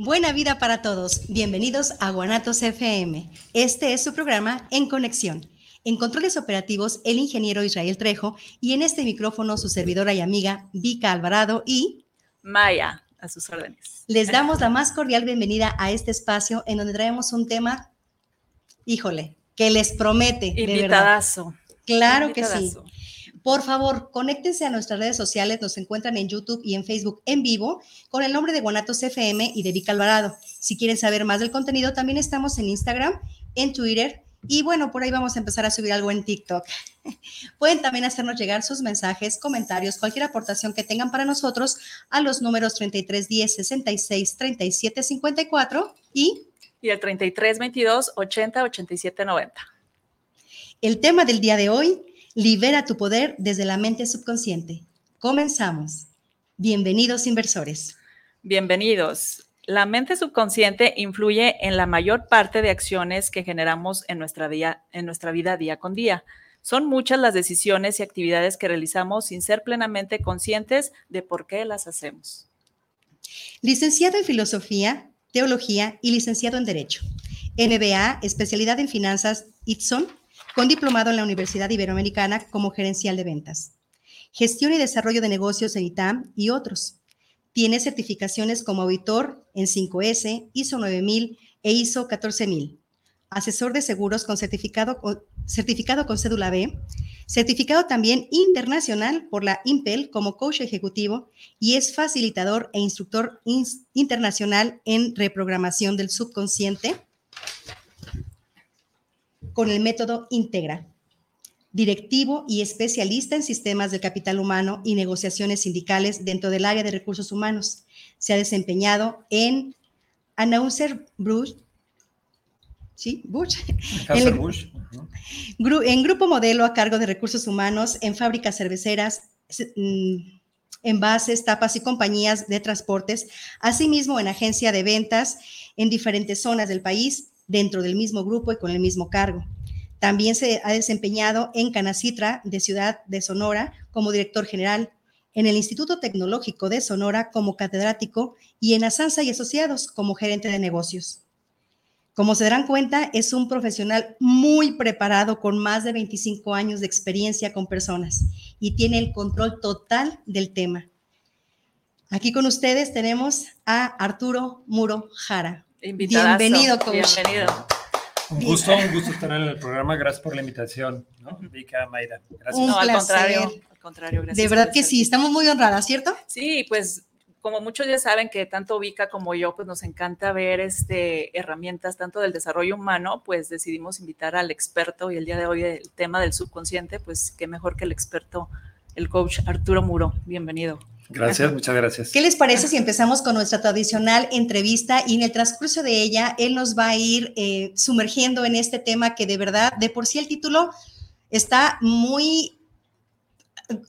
Buena vida para todos. Bienvenidos a Guanatos FM. Este es su programa En Conexión. En controles operativos, el ingeniero Israel Trejo y en este micrófono su servidora y amiga Vika Alvarado y Maya, a sus órdenes. Les damos la más cordial bienvenida a este espacio en donde traemos un tema, híjole, que les promete. Invitadazo. Claro que sí. Por favor, conéctense a nuestras redes sociales, nos encuentran en YouTube y en Facebook en vivo con el nombre de Guanatos FM y de Vic Alvarado. Si quieren saber más del contenido, también estamos en Instagram, en Twitter y bueno, por ahí vamos a empezar a subir algo en TikTok. Pueden también hacernos llegar sus mensajes, comentarios, cualquier aportación que tengan para nosotros a los números 3310 66 37 54 y y el 3322 80 87 90. El tema del día de hoy Libera tu poder desde la mente subconsciente. Comenzamos. Bienvenidos inversores. Bienvenidos. La mente subconsciente influye en la mayor parte de acciones que generamos en nuestra, en nuestra vida día con día. Son muchas las decisiones y actividades que realizamos sin ser plenamente conscientes de por qué las hacemos. Licenciado en Filosofía, Teología y licenciado en Derecho. MBA, especialidad en Finanzas, Itson, con diplomado en la Universidad Iberoamericana como gerencial de ventas. Gestión y desarrollo de negocios en ITAM y otros. Tiene certificaciones como auditor en 5S, ISO 9000 e ISO 14000. Asesor de seguros con certificado, certificado con cédula B. Certificado también internacional por la IMPEL como coach ejecutivo y es facilitador e instructor internacional en reprogramación del subconsciente con el método Integra. Directivo y especialista en sistemas de capital humano y negociaciones sindicales dentro del área de recursos humanos. Se ha desempeñado en Announcer Bruce, ¿sí? Bush. En, Bush. en Grupo Modelo a cargo de recursos humanos, en fábricas cerveceras, mm, envases, tapas y compañías de transportes, asimismo en agencia de ventas en diferentes zonas del país, dentro del mismo grupo y con el mismo cargo. También se ha desempeñado en Canacitra de Ciudad de Sonora como director general, en el Instituto Tecnológico de Sonora como catedrático y en Asanza y Asociados como gerente de negocios. Como se darán cuenta, es un profesional muy preparado con más de 25 años de experiencia con personas y tiene el control total del tema. Aquí con ustedes tenemos a Arturo Muro Jara. Bienvenido, coach. Bienvenido. Un gusto, un gusto estar en el programa. Gracias por la invitación, ¿no? Vika, Mayra. Gracias. no, al contrario, al contrario, gracias. De verdad que sí, estamos muy honradas, ¿cierto? Sí, pues como muchos ya saben que tanto Vika como yo, pues nos encanta ver este, herramientas tanto del desarrollo humano, pues decidimos invitar al experto y el día de hoy el tema del subconsciente, pues qué mejor que el experto, el coach Arturo Muro. Bienvenido. Gracias, muchas gracias. ¿Qué les parece si empezamos con nuestra tradicional entrevista y en el transcurso de ella él nos va a ir eh, sumergiendo en este tema que de verdad, de por sí el título está muy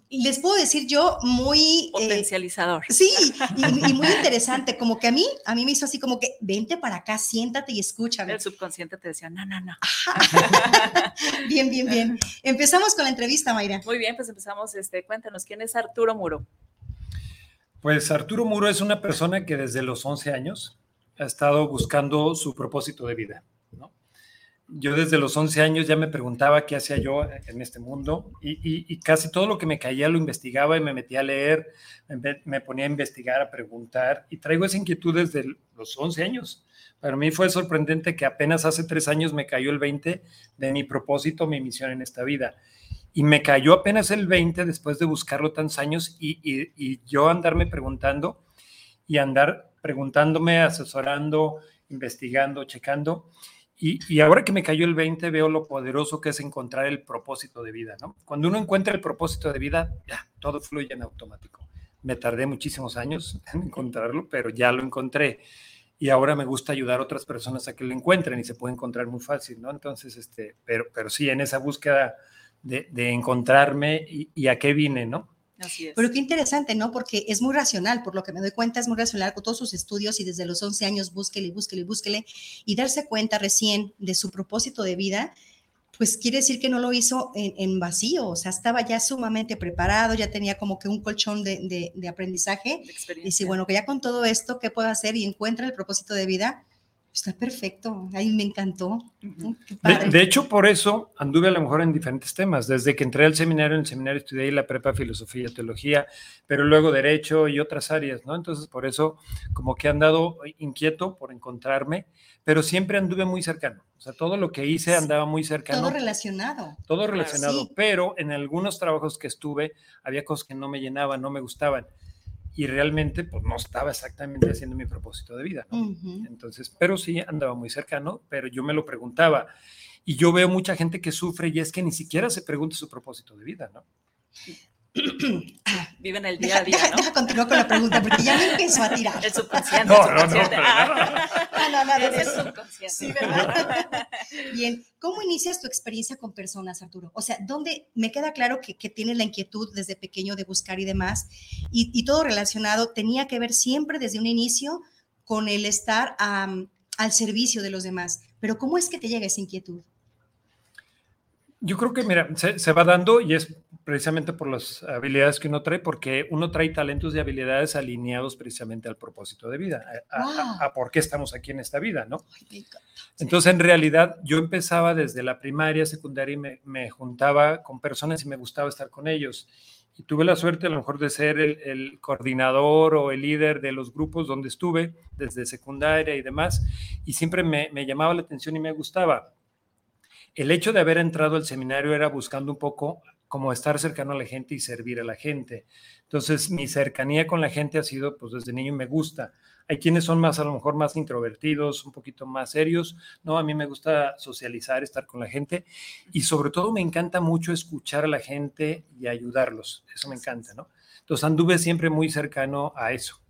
les puedo decir yo muy... Eh, Potencializador. sí, y, muy interesante, como que a mí, a mí me hizo así como que, vente para acá, siéntate y escúchame. El subconsciente te decía, no, no, no. bien, bien, bien. Empezamos con la entrevista, Mayra. Muy bien, pues empezamos, este, cuéntanos, ¿quién es Arturo Muro? Pues Arturo Muro es una persona que desde los 11 años ha estado buscando su propósito de vida yo desde los 11 años ya me preguntaba qué hacía yo en este mundo y, casi todo lo que me caía lo investigaba y me metía a leer, me, ponía a investigar, a preguntar y traigo esa inquietud desde los 11 años. Para mí fue sorprendente que apenas hace tres años me cayó el 20 de mi propósito, mi misión en esta vida. Y me cayó apenas el 20 después de buscarlo tantos años y, y yo andarme preguntando y andar preguntándome, asesorando, investigando, checando. Y, ahora que me cayó el 20, veo lo poderoso que es encontrar el propósito de vida, ¿no? Cuando uno encuentra el propósito de vida, ya, todo fluye en automático. Me tardé muchísimos años en encontrarlo, pero ya lo encontré. Y ahora me gusta ayudar a otras personas a que lo encuentren y se puede encontrar muy fácil, ¿no? Entonces, este, pero, pero sí, en esa búsqueda de, encontrarme y, y a qué vine, ¿no? Pero qué interesante, ¿no? Porque es muy racional, por lo que me doy cuenta, es muy racional con todos sus estudios y desde los 11 años búsquele, búsquele, búsquele y darse cuenta recién de su propósito de vida, pues quiere decir que no lo hizo en, vacío, o sea, estaba ya sumamente preparado, ya tenía como que un colchón de, de aprendizaje. y si, bueno, que ya con todo esto, ¿qué puedo hacer? Y encuentra el propósito de vida, Está perfecto, ahí me encantó. De, hecho, por eso anduve a lo mejor en diferentes temas. Desde que entré al seminario, en el seminario estudié la prepa filosofía teología, pero luego derecho y otras áreas, ¿no? Entonces, por eso como que he andado inquieto por encontrarme, pero siempre anduve muy cercano. O sea, todo lo que hice andaba muy cercano. Todo relacionado. Todo relacionado, pero en algunos trabajos que estuve había cosas que no me llenaban, no me gustaban y realmente pues no estaba exactamente haciendo mi propósito de vida, ¿no? Entonces, pero sí andaba muy cercano, pero yo me lo preguntaba y yo veo mucha gente que sufre y es que ni siquiera se pregunta su propósito de vida, ¿no? Viven el día a día, ¿no? Deja, continuar con la pregunta porque ya me empezó a tirar. El subconsciente. No, no, no. No, no, es el subconsciente. Sí, ¿verdad? Bien, ¿cómo inicias tu experiencia con personas, Arturo? O sea, ¿dónde me queda claro que, que tienes la inquietud desde pequeño de buscar y demás? Y, y, todo relacionado tenía que ver siempre desde un inicio con el estar al servicio de los demás. Pero ¿cómo es que te llega esa inquietud? Yo creo que, mira, se, va dando y es precisamente por las habilidades que uno trae, porque uno trae talentos y habilidades alineados precisamente al propósito de vida, a, por qué estamos aquí en esta vida, ¿no? Entonces, en realidad, yo empezaba desde la primaria, secundaria y me, me, juntaba con personas y me gustaba estar con ellos. Y tuve la suerte a lo mejor de ser el, el coordinador o el líder de los grupos donde estuve, desde secundaria y demás, y siempre me, me llamaba la atención y me gustaba el hecho de haber entrado al seminario era buscando un poco como estar cercano a la gente y servir a la gente. Entonces, mi cercanía con la gente ha sido, pues desde niño me gusta. Hay quienes son más, a lo mejor, más introvertidos, un poquito más serios. No, a mí me gusta socializar, estar con la gente y sobre todo me encanta mucho escuchar a la gente y ayudarlos. Eso me encanta, ¿no? Entonces, anduve siempre muy cercano a eso.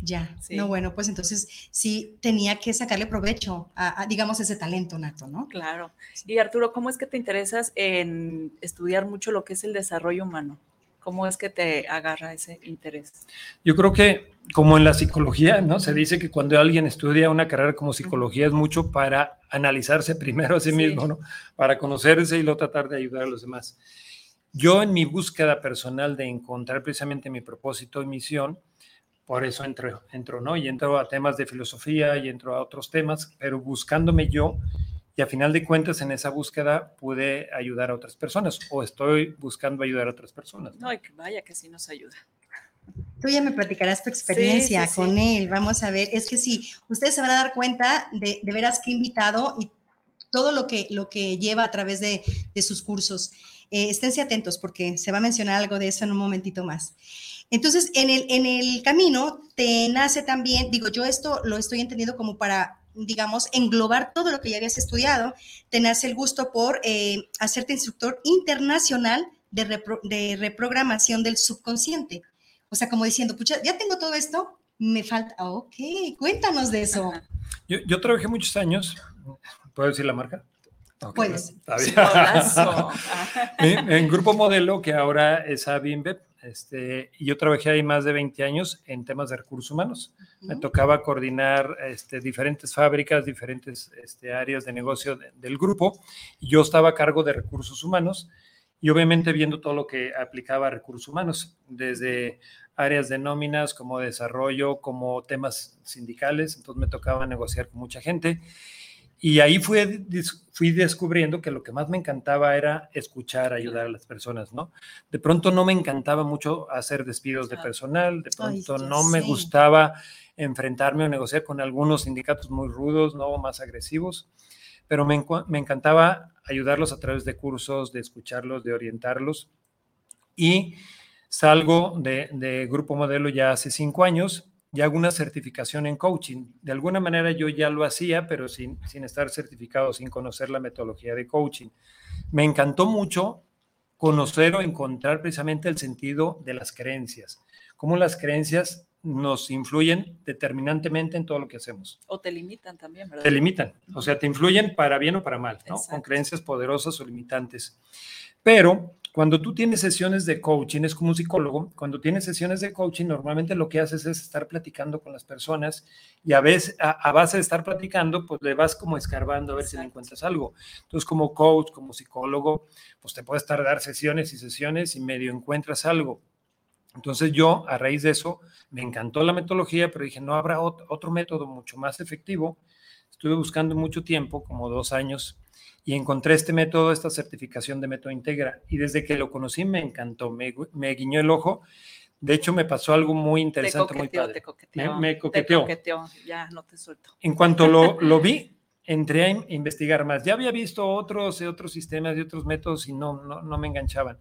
Ya, no, bueno, pues entonces sí tenía que sacarle provecho a, digamos, ese talento nato, ¿no? Claro. Y Arturo, ¿cómo es que te interesas en estudiar mucho lo que es el desarrollo humano? ¿Cómo es que te agarra ese interés? Yo creo que, como en la psicología, ¿no? Se dice que cuando alguien estudia una carrera como psicología es mucho para analizarse primero a sí, mismo, ¿no? Para conocerse y luego tratar de ayudar a los demás. Yo en mi búsqueda personal de encontrar precisamente mi propósito y misión, por eso entro, entro, ¿no? Y entro a temas de filosofía y entro a otros temas, pero buscándome yo y a final de cuentas en esa búsqueda pude ayudar a otras personas o estoy buscando ayudar a otras personas. No, y que vaya que sí nos ayuda. Tú ya me platicarás tu experiencia con él. Vamos a ver, es que sí, ustedes se van a dar cuenta de, de veras que invitado y todo lo que, lo que lleva a través de, de sus cursos. Eh, esténse atentos porque se va a mencionar algo de eso en un momentito más. Entonces, en el, en el camino te nace también, digo, yo esto lo estoy entendiendo como para, digamos, englobar todo lo que ya habías estudiado, te nace el gusto por eh, hacerte instructor internacional de, reprogramación del subconsciente. O sea, como diciendo, pucha, ya tengo todo esto, me falta, ok, cuéntanos de eso. Yo, yo trabajé muchos años, ¿puedo decir la marca? Puedes. en, en, Grupo Modelo, que ahora es ABIMBEP, este, yo trabajé ahí más de 20 años en temas de recursos humanos. Me tocaba coordinar este, diferentes fábricas, diferentes este, áreas de negocio del grupo, yo estaba a cargo de recursos humanos y obviamente viendo todo lo que aplicaba a recursos humanos, desde áreas de nóminas como desarrollo, como temas sindicales, entonces me tocaba negociar con mucha gente. Y ahí fui, fui descubriendo que lo que más me encantaba era escuchar, ayudar a las personas, ¿no? De pronto no me encantaba mucho hacer despidos de personal, de pronto no me gustaba enfrentarme o negociar con algunos sindicatos muy rudos, ¿no? Más agresivos, pero me, me encantaba ayudarlos a través de cursos, de escucharlos, de orientarlos. Y salgo de, de Grupo Modelo ya hace cinco años y hago una certificación en coaching. De alguna manera yo ya lo hacía, pero sin, sin estar certificado, sin conocer la metodología de coaching. Me encantó mucho conocer o encontrar precisamente el sentido de las creencias, cómo las creencias nos influyen determinantemente en todo lo que hacemos. O te limitan también, ¿verdad? Te limitan, o sea, te influyen para bien o para mal, ¿no? Con creencias poderosas o limitantes. Pero cuando tú tienes sesiones de coaching, es como un psicólogo, cuando tienes sesiones de coaching, normalmente lo que haces es estar platicando con las personas y a veces, a, base de estar platicando, pues le vas como escarbando a ver si le encuentras algo. Entonces, como coach, como psicólogo, pues te puedes tardar sesiones y sesiones y medio encuentras algo. Entonces yo, a raíz de eso, me encantó la metodología, pero dije, no habrá otro método mucho más efectivo. Estuve buscando mucho tiempo, como dos años, y encontré este método, esta certificación de método Integra. Y desde que lo conocí me encantó, me, me guiñó el ojo. De hecho, me pasó algo muy interesante, muy padre. Te coqueteó, me, coqueteó. Ya, no te suelto. En cuanto lo, lo vi, entré a investigar más. Ya había visto otros, otros sistemas y otros métodos y no, no, no me enganchaban.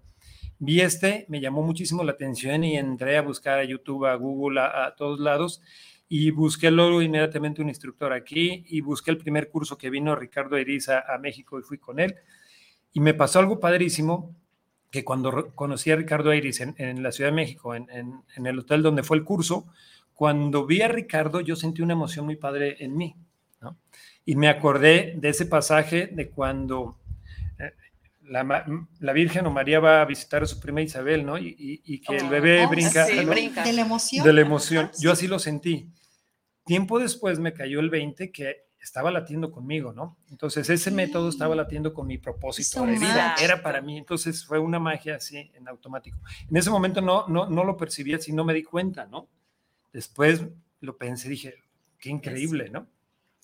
Vi este, me llamó muchísimo la atención y entré a buscar a YouTube, a Google, a, a todos lados y busqué luego inmediatamente un instructor aquí y busqué el primer curso que vino Ricardo Eriza a México y fui con él. Y me pasó algo padrísimo, que cuando conocí a Ricardo Eriza en, la Ciudad de México, en, en, el hotel donde fue el curso, cuando vi a Ricardo yo sentí una emoción muy padre en mí. ¿no? Y me acordé de ese pasaje de cuando eh, la, la, Virgen o María va a visitar a su prima Isabel, ¿no? Y, y, que el oh, bebé brinca, sí, brinca, De la emoción. De la emoción. Yo así lo sentí. Tiempo después me cayó el 20 que estaba latiendo conmigo, ¿no? Entonces ese método estaba latiendo con mi propósito de vida, era para mí, entonces fue una magia así en automático. En ese momento no, no, no lo percibía, si no me di cuenta, ¿no? Después lo pensé, dije, qué increíble, ¿no?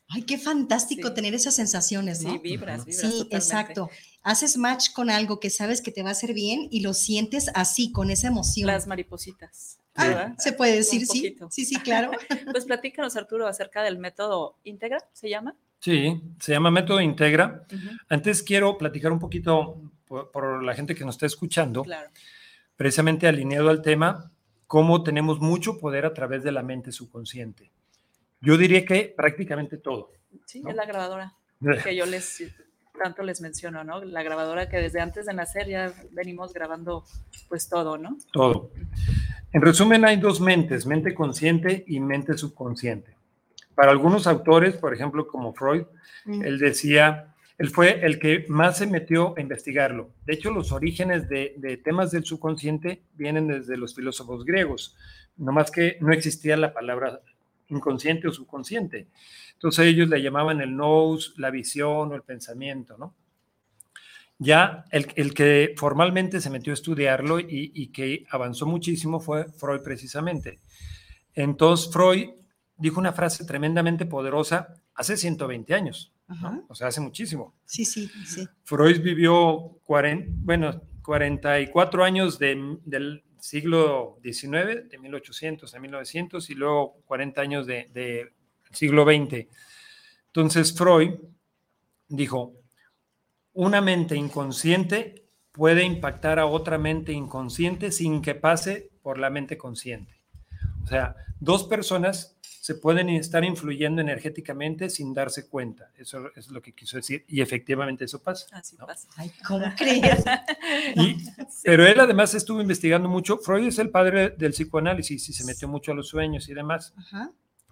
Ay, qué fantástico tener esas sensaciones, ¿no? Sí, vibras, vibras. Sí, exacto. Haces match con algo que sabes que te va a hacer bien y lo sientes así, con esa emoción. Las maripositas. Ah, se puede decir, sí. Sí, sí, claro. pues platícanos, Arturo, acerca del método Integra, ¿se llama? Sí, se llama método Integra. Antes quiero platicar un poquito por, la gente que nos está escuchando, claro. precisamente alineado al tema, cómo tenemos mucho poder a través de la mente subconsciente. Yo diría que prácticamente todo. Sí, es la grabadora que yo les tanto les menciono, ¿no? La grabadora que desde antes de nacer ya venimos grabando pues todo, ¿no? Todo. En resumen, hay dos mentes, mente consciente y mente subconsciente. Para algunos autores, por ejemplo, como Freud, mm. él decía, él fue el que más se metió a investigarlo. De hecho, los orígenes de, de temas del subconsciente vienen desde los filósofos griegos, no más que no existía la palabra inconsciente o subconsciente. Entonces ellos le llamaban el nous, la visión o el pensamiento, ¿no? Ya el, el, que formalmente se metió a estudiarlo y, y, que avanzó muchísimo fue Freud precisamente. Entonces Freud dijo una frase tremendamente poderosa hace 120 años, o sea, hace muchísimo. Sí, sí, sí. Freud vivió 40, bueno, 44 años de, del siglo XIX, de 1800 a 1900, y luego 40 años del de siglo XX. Entonces Freud dijo, una mente inconsciente puede impactar a otra mente inconsciente sin que pase por la mente consciente. O sea, dos personas se pueden estar influyendo energéticamente sin darse cuenta. Eso es lo que quiso decir. Y efectivamente eso pasa. Así pasa. Ay, ¿cómo crees? Pero él además estuvo investigando mucho. Freud es el padre del psicoanálisis y se metió mucho a los sueños y demás.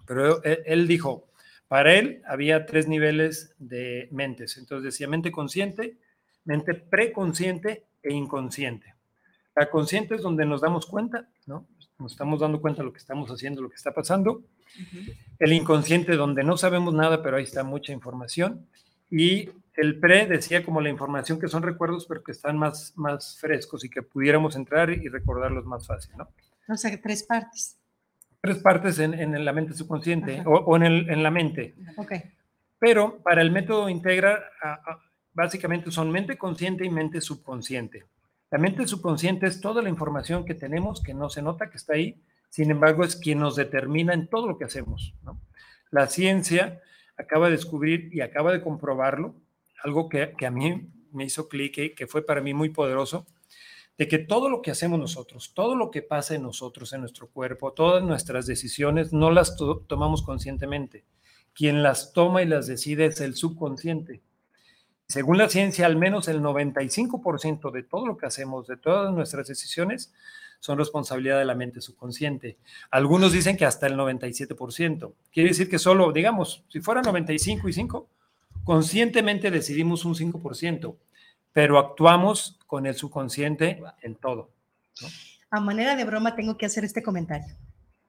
Pero él, él dijo, Para él había tres niveles de mentes. Entonces decía mente consciente, mente preconsciente e inconsciente. La consciente es donde nos damos cuenta, ¿no? Nos estamos dando cuenta de lo que estamos haciendo, lo que está pasando. El inconsciente donde no sabemos nada, pero ahí está mucha información. Y el pre decía como la información que son recuerdos, pero que están más, más frescos y que pudiéramos entrar y recordarlos más fácil, ¿no? O sea, tres partes. Tres partes en, en la mente subconsciente o, o, en, el, en la mente. Ok. Pero para el método integra, básicamente son mente consciente y mente subconsciente. La mente subconsciente es toda la información que tenemos que no se nota que está ahí, sin embargo es quien nos determina en todo lo que hacemos. La ciencia acaba de descubrir y acaba de comprobarlo, algo que, que a mí me hizo clic y que fue para mí muy poderoso, de que todo lo que hacemos nosotros, todo lo que pasa en nosotros, en nuestro cuerpo, todas nuestras decisiones, no las to tomamos conscientemente. Quien las toma y las decide es el subconsciente. Según la ciencia, al menos el 95% de todo lo que hacemos, de todas nuestras decisiones, son responsabilidad de la mente subconsciente. Algunos dicen que hasta el 97%. Quiere decir que solo, digamos, si fuera 95 y 5, conscientemente decidimos un 5%, pero actuamos con el subconsciente en todo. ¿no? A manera de broma tengo que hacer este comentario.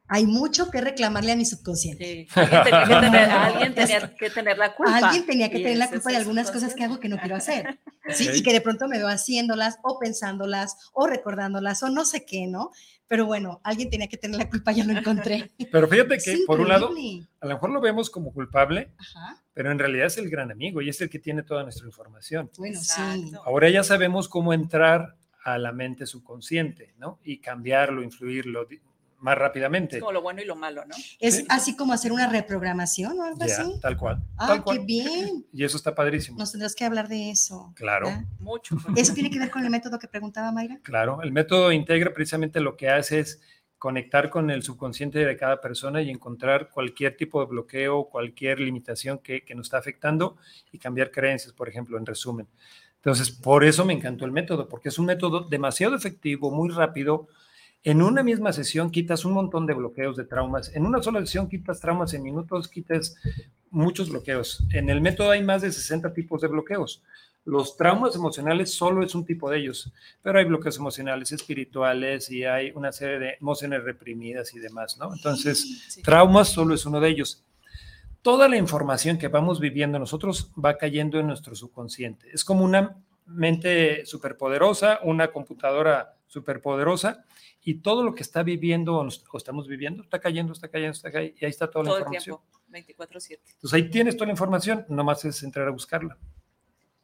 Hay mucho que reclamarle a mi subconsciente. Sí. Alguien, tenía que tener, alguien tenía que tener la culpa. Alguien tenía que tener la culpa de algunas cosas que hago que no quiero hacer. ¿Sí? Y que de pronto me veo haciéndolas o pensándolas o recordándolas o no sé qué, ¿no? Pero bueno, alguien tenía que tener la culpa, ya lo encontré. Pero fíjate que, por un lado, a lo mejor lo vemos como culpable, Ajá. pero en realidad es el gran amigo y es el que tiene toda nuestra información. Bueno, sí. Ahora ya sabemos cómo entrar a la mente subconsciente, ¿no? Y cambiarlo, influirlo, más rápidamente. Es como lo bueno y lo malo, ¿no? Es ¿Sí? así como hacer una reprogramación o algo ya, así. Tal cual. Ah, tal cual. qué bien. Y eso está padrísimo. Nos tendrás que hablar de eso. Claro. ¿ya? Mucho. ¿Eso tiene que ver con el método que preguntaba Mayra? Claro, el método integra precisamente lo que hace es conectar con el subconsciente de cada persona y encontrar cualquier tipo de bloqueo, cualquier limitación que, que nos está afectando y cambiar creencias, por ejemplo, en resumen. Entonces, por eso me encantó el método, porque es un método demasiado efectivo, muy rápido, en una misma sesión quitas un montón de bloqueos de traumas. En una sola sesión quitas traumas en minutos, quitas muchos bloqueos. En el método hay más de 60 tipos de bloqueos. Los traumas emocionales solo es un tipo de ellos, pero hay bloqueos emocionales espirituales y hay una serie de emociones reprimidas y demás, ¿no? Entonces, sí. traumas solo es uno de ellos. Toda la información que vamos viviendo nosotros va cayendo en nuestro subconsciente. Es como una mente superpoderosa, una computadora superpoderosa y todo lo que está viviendo o estamos viviendo está cayendo, está cayendo, está cayendo, y ahí está toda todo la información. El tiempo, 24/7. Entonces ahí tienes toda la información, nomás es entrar a buscarla.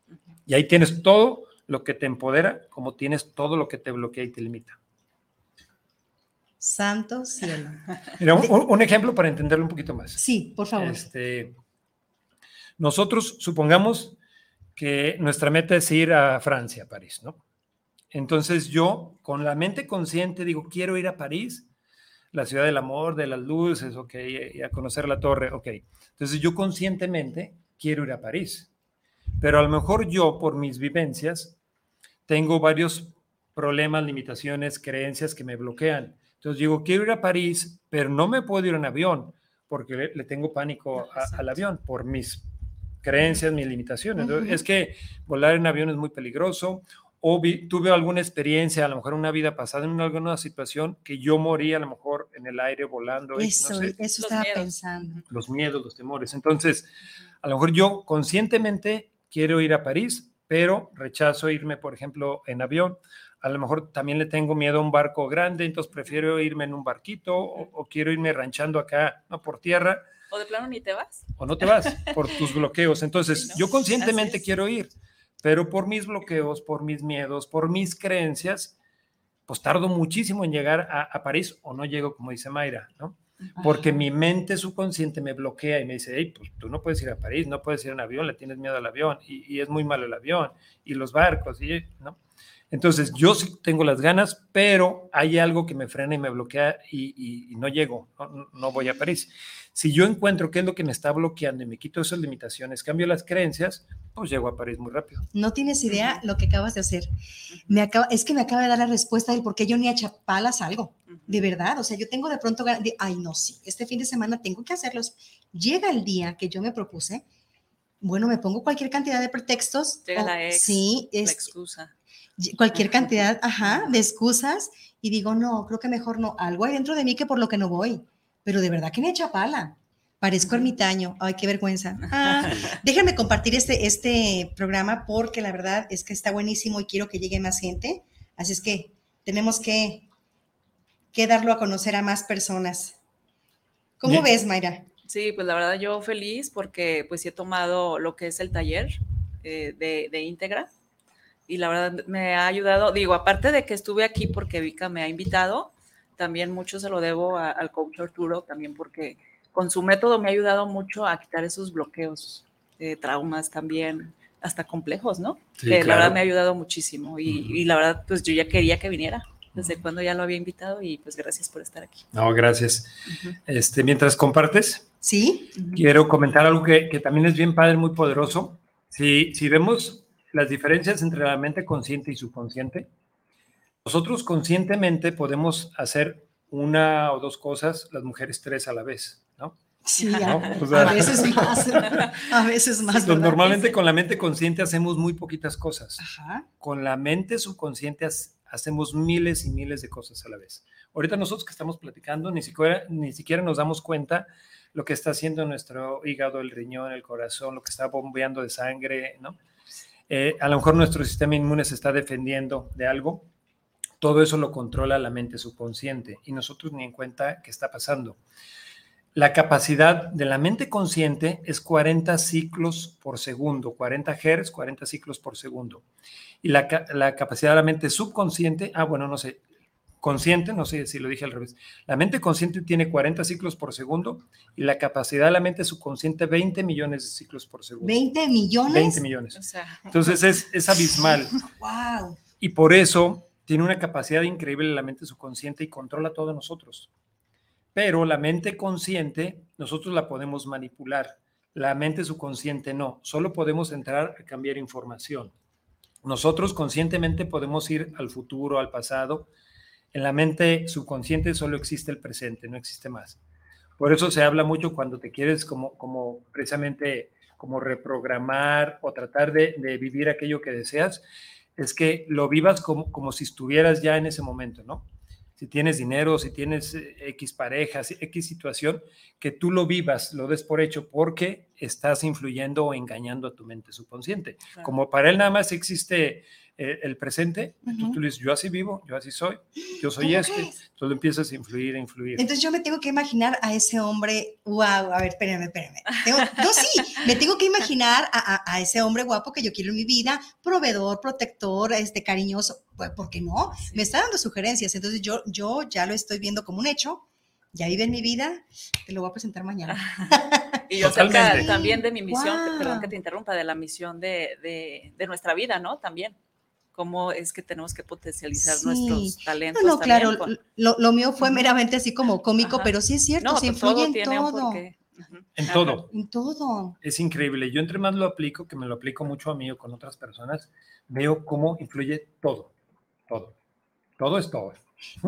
Uh -huh. Y ahí tienes todo lo que te empodera, como tienes todo lo que te bloquea y te limita. Santo cielo. Mira, un, un ejemplo para entenderlo un poquito más. Sí, por favor. Este, nosotros supongamos que nuestra meta es ir a Francia, a París, ¿no? Entonces yo, con la mente consciente, digo, quiero ir a París, la ciudad del amor, de las luces, ok, y a conocer la torre, ok. Entonces yo conscientemente quiero ir a París, pero a lo mejor yo, por mis vivencias, tengo varios problemas, limitaciones, creencias que me bloquean. Entonces digo, quiero ir a París, pero no me puedo ir en avión porque le, le tengo pánico a, al avión por mis creencias, mis limitaciones. Es que volar en avión es muy peligroso o vi, tuve alguna experiencia, a lo mejor una vida pasada, en alguna situación que yo moría a lo mejor en el aire volando. Eso, no sé, eso estaba miedos. pensando. Los miedos, los temores. Entonces, a lo mejor yo conscientemente quiero ir a París, pero rechazo irme, por ejemplo, en avión. A lo mejor también le tengo miedo a un barco grande, entonces prefiero irme en un barquito o, o quiero irme ranchando acá, no por tierra. O de plano ni te vas. O no te vas por tus bloqueos. Entonces, sí, ¿no? yo conscientemente quiero ir pero por mis bloqueos, por mis miedos, por mis creencias, pues tardo muchísimo en llegar a, a París o no llego, como dice Mayra, ¿no? Porque mi mente subconsciente me bloquea y me dice, hey, pues tú no puedes ir a París, no puedes ir en avión, le tienes miedo al avión y, y es muy malo el avión y los barcos, y, ¿no? Entonces, yo sí tengo las ganas, pero hay algo que me frena y me bloquea y, no llego, no, no, voy a París. Si yo encuentro qué es lo que me está bloqueando y me quito esas limitaciones, cambio las creencias, pues llego a París muy rápido. No tienes idea lo que acabas de hacer. Me acaba, es que me acaba de dar la respuesta del por qué yo ni a chapalas algo. De verdad, o sea, yo tengo de pronto, de, ay, no, sí, este fin de semana tengo que hacerlos. Llega el día que yo me propuse, bueno, me pongo cualquier cantidad de pretextos. Llega la ex, sí, es, la excusa. Cualquier cantidad, ajá, de excusas y digo, no, creo que mejor no. Algo hay dentro de mí que por lo que no voy, pero de verdad que me echa pala. Parezco ermitaño. Ay, qué vergüenza. Ah, déjenme compartir este, este programa porque la verdad es que está buenísimo y quiero que llegue más gente. Así es que tenemos que, que darlo a conocer a más personas. ¿Cómo ves, Mayra? Sí, pues la verdad yo feliz porque pues he tomado lo que es el taller eh, de, de íntegra y la verdad me ha ayudado, digo, aparte de que estuve aquí porque Vika me ha invitado, también mucho se lo debo al coach Arturo, también porque con su método me ha ayudado mucho a quitar esos bloqueos, de traumas también, hasta complejos, ¿no? que la verdad me ha ayudado muchísimo y, y, la verdad pues yo ya quería que viniera. Desde cuando ya lo había invitado y pues gracias por estar aquí. No, gracias. este, mientras compartes, Sí. Quiero comentar algo que, que, también es bien padre, muy poderoso. Si, si vemos las diferencias entre la mente consciente y subconsciente, nosotros conscientemente podemos hacer una o dos cosas, las mujeres tres a la vez, ¿no? Sí, ¿no? a veces más, a veces más. Pues normalmente con la mente consciente hacemos muy poquitas cosas. Ajá. Con la mente subconsciente hacemos miles y miles de cosas a la vez. Ahorita nosotros que estamos platicando, ni siquiera, ni siquiera nos damos cuenta lo que está haciendo nuestro hígado, el riñón, el corazón, lo que está bombeando de sangre, ¿no? Eh, a lo mejor nuestro sistema inmune se está defendiendo de algo. Todo eso lo controla la mente subconsciente y nosotros ni en cuenta qué está pasando. La capacidad de la mente consciente es 40 ciclos por segundo, 40 Hz, 40 ciclos por segundo. Y la, la, capacidad de la mente subconsciente, ah, bueno, no sé, consciente, no sé si lo dije al revés, la mente consciente tiene 40 ciclos por segundo y la capacidad de la mente subconsciente 20 millones de ciclos por segundo. 20 millones. 20 millones. Entonces es, es abismal. wow. Y por eso tiene una capacidad increíble la mente subconsciente y controla todo nosotros. Pero la mente consciente, nosotros la podemos manipular. La mente subconsciente no. Solo podemos entrar a cambiar información. Nosotros conscientemente podemos ir al futuro, al pasado, en la mente subconsciente solo existe el presente, no existe más. Por eso se habla mucho cuando te quieres como, como precisamente como reprogramar o tratar de, de vivir aquello que deseas, es que lo vivas como, como si estuvieras ya en ese momento, ¿no? Si tienes dinero, si tienes eh, X parejas, X situación, que tú lo vivas, lo des por hecho, porque estás influyendo o engañando a tu mente subconsciente. Como para él nada más existe eh, el presente, entonces tú le dices, yo así vivo, yo así soy, yo soy este, entonces empiezas a influir, a influir. Entonces yo me tengo que imaginar a ese hombre, wow, a ver, espérame, espérame. no, sí, me tengo que imaginar a, a, ese hombre guapo que yo quiero en mi vida, proveedor, protector, este, cariñoso, pues, ¿por qué no? Me está dando sugerencias, entonces yo, yo ya lo estoy viendo como un hecho, ya vive en mi vida, te lo voy a presentar mañana. y yo acerca también de mi misión, perdón que te interrumpa, de la misión de, de, de nuestra vida, ¿no? También cómo es que tenemos que potencializar nuestros talentos. No, no claro, lo, mío fue meramente así como cómico, pero sí es cierto, se influye en todo. En todo. En todo. Es increíble. Yo entre más lo aplico, que me lo aplico mucho a mí o con otras personas, veo cómo influye todo, todo. Todo es todo.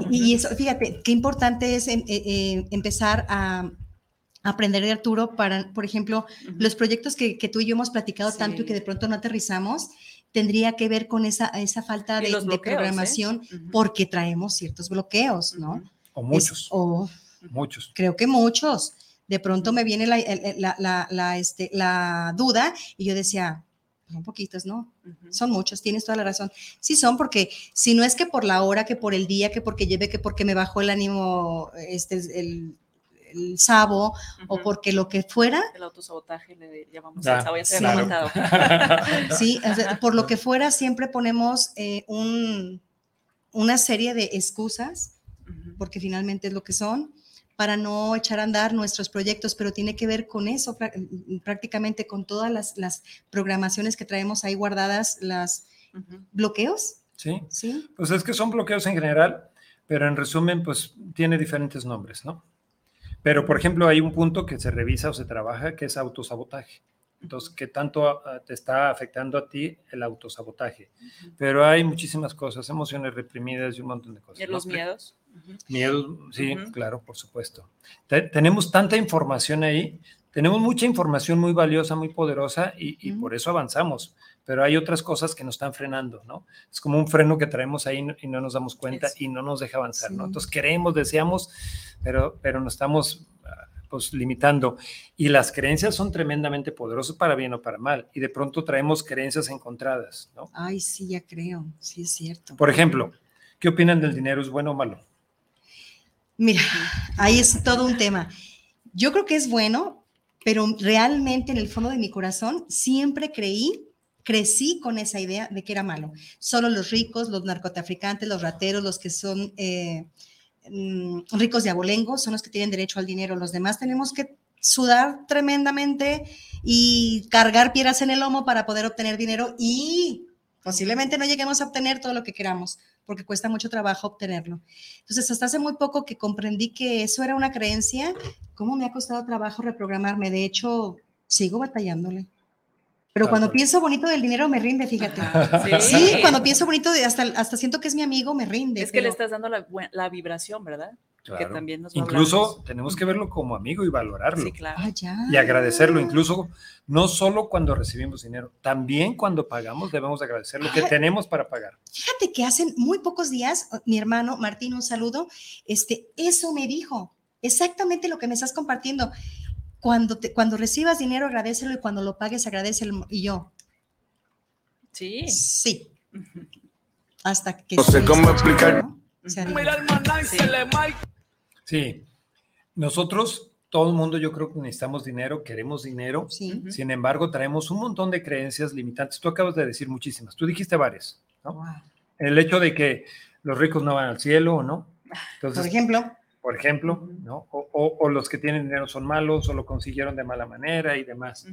Y eso, fíjate, qué importante es em, eh, eh, empezar a aprender de Arturo para, por ejemplo, los proyectos que, tú y yo hemos platicado tanto y que de pronto no aterrizamos, tendría que ver con esa, esa falta de, ¿eh? programación porque traemos ciertos bloqueos, ¿no? O muchos. o, muchos. Creo que muchos. De pronto me viene la, la, la, este, la duda y yo decía, son poquitos, ¿no? Son muchos, tienes toda la razón. Sí son porque si no es que por la hora, que por el día, que porque lleve, que porque me bajó el ánimo, este, el el sabo o porque lo que fuera. El autosabotaje le llamamos ah, el sabo, sí. sí, por lo que fuera siempre ponemos eh, un, una serie de excusas, porque finalmente es lo que son, para no echar a andar nuestros proyectos, pero tiene que ver con eso, prácticamente con todas las, las programaciones que traemos ahí guardadas, las bloqueos ¿Sí? ¿Sí? Pues es que son bloqueos en general, pero en resumen, pues tiene diferentes nombres, ¿no? Pero, por ejemplo, hay un punto que se revisa o se trabaja que es autosabotaje. Entonces, ¿qué tanto ah, te está afectando a ti el autosabotaje? Pero hay muchísimas cosas, emociones reprimidas y un montón de cosas. ¿Y ¿no? los miedos? Miedos, sí, claro, por supuesto. Te- tenemos tanta información ahí, tenemos mucha información muy valiosa, muy poderosa y, por eso avanzamos. Pero hay otras cosas que nos están frenando, ¿no? Es como un freno que traemos ahí y no nos damos cuenta Eso. y no nos deja avanzar, ¿no? Sí. Entonces queremos, deseamos, pero, pero nos estamos ah, pues limitando. Y las creencias son tremendamente poderosas para bien o para mal. Y de pronto traemos creencias encontradas, ¿no? Ay, sí, ya creo. Sí, es cierto. Por ejemplo, ¿qué opinan del dinero? ¿Es bueno o malo? Mira, ahí es todo un tema. Yo creo que es bueno, pero realmente en el fondo de mi corazón siempre creí, crecí con esa idea de que era malo. Solo los ricos, los narcotraficantes, los rateros, los que son eh, mm, ricos de abolengo son los que tienen derecho al dinero. Los demás tenemos que sudar tremendamente y cargar piedras en el lomo para poder obtener dinero y posiblemente no lleguemos a obtener todo lo que queramos porque cuesta mucho trabajo obtenerlo. Entonces, hasta hace muy poco que comprendí que eso era una creencia, ¿cómo me ha costado trabajo reprogramarme? De hecho, sigo batallándole. Pero Ah, cuando pienso bonito del dinero, me rinde, fíjate. Ajá, Sí, cuando pienso bonito, de- hasta, hasta siento que es mi amigo, me rinde. Es que le estás dando la, la vibración, ¿verdad? Que Claro. también nos va Incluso hablando. tenemos que verlo como amigo y valorarlo. Sí, claro. Ah, ya. y agradecerlo, incluso no solo cuando recibimos dinero, también cuando pagamos debemos agradecer lo que tenemos para pagar. Fíjate que hace muy pocos días, mi hermano Martín, un saludo, este, eso me dijo, exactamente lo que me estás compartiendo. Cuando, te, cuando recibas dinero, agradecelo y cuando lo pagues, agradecelo. Y yo, Sí. sí, hasta que... No sé cómo explicar. ¿no? O sea, Sí. Sí, nosotros, todo el mundo, yo creo que necesitamos dinero, queremos dinero. sí. Sin embargo, traemos un montón de creencias limitantes. Tú acabas de decir muchísimas. Tú dijiste varias, ¿no? Wow. El hecho de que los ricos no van al cielo, ¿no? Entonces, Por ejemplo, por ejemplo, ¿no? O, o- o los que tienen dinero son malos o lo consiguieron de mala manera y demás.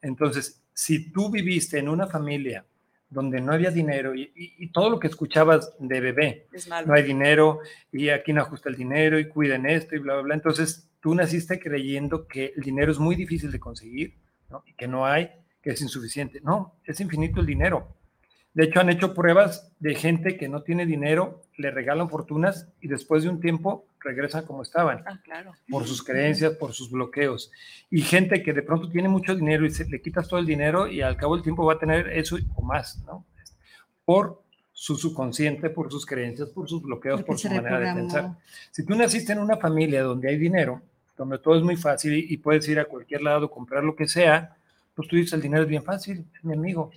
Entonces, si tú viviste en una familia donde no había dinero y, y- y todo lo que escuchabas de bebé, Es no hay dinero y aquí no ajusta el dinero y cuiden esto y bla, bla, bla, entonces tú naciste creyendo que el dinero es muy difícil de conseguir ¿no? y que no hay, que es insuficiente. No, es infinito el dinero. De hecho, han hecho pruebas de gente que no tiene dinero, le regalan fortunas y después de un tiempo regresan como estaban Ah, claro. por sus creencias, por sus bloqueos. Y gente que de pronto tiene mucho dinero y se, le quitas todo el dinero y al cabo del tiempo va a tener eso o más, ¿no? Por su subconsciente, por sus creencias, por sus bloqueos, porque por su manera de pensar. Si tú naciste en una familia donde hay dinero, donde todo es muy fácil y, y puedes ir a cualquier lado, comprar lo que sea, pues tú dices, el dinero es bien fácil, es mi amigo,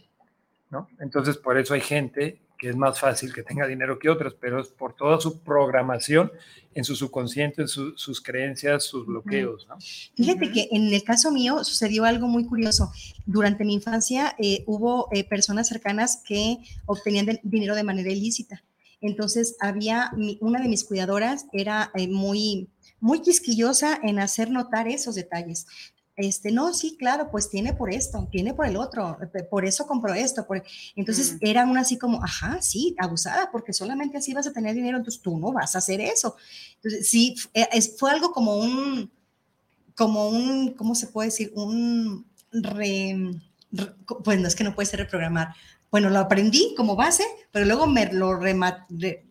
¿no? Entonces, por eso hay gente que es más fácil que tenga dinero que otras, pero es por toda su programación en su subconsciente, en su- sus creencias, sus bloqueos, ¿no? Fíjate que en el caso mío sucedió algo muy curioso. Durante mi infancia eh, hubo eh, personas cercanas que obtenían de- dinero de manera ilícita. Entonces había mi- una de mis cuidadoras era eh, muy muy quisquillosa en hacer notar esos detalles. Este, no, sí, claro, pues tiene por esto, tiene por el otro, por eso compró esto. Por... Entonces Mm. era una así como, ajá, sí, abusada, porque solamente así vas a tener dinero, entonces tú no vas a hacer eso. Entonces, sí, eh, es- fue algo como un, como un, ¿cómo se puede decir? Un, re, re- bueno, es que no puede ser reprogramar. Bueno, lo aprendí como base, pero luego me lo rema, re-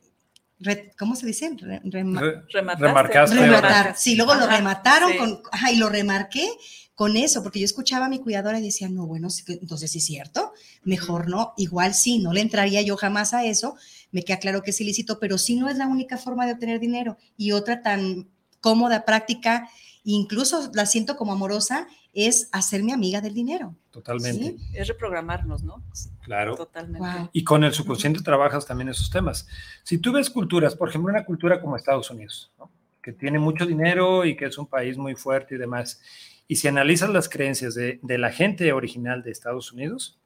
re- ¿cómo se dice? Re- rema- Re- Remataste. Remarcaste. rematar. Sí, luego lo remataron sí. con, ajá, y lo remarqué con eso, porque yo escuchaba a mi cuidadora y decía, no, bueno, sí que- entonces sí es cierto, mejor no, igual sí, no le entraría yo jamás a eso, me queda claro que es ilícito, pero sí no es la única forma de obtener dinero. Y otra tan cómoda, práctica, incluso la siento como amorosa, es hacerme amiga del dinero. Totalmente, Sí. Es reprogramarnos, ¿no? claro. Totalmente. Wow. Y con el subconsciente trabajas también esos temas. Si tú ves culturas, por ejemplo, una cultura como Estados Unidos, ¿no? que tiene mucho dinero y que es un país muy fuerte y demás, y si analizas las creencias de, de la gente original de Estados Unidos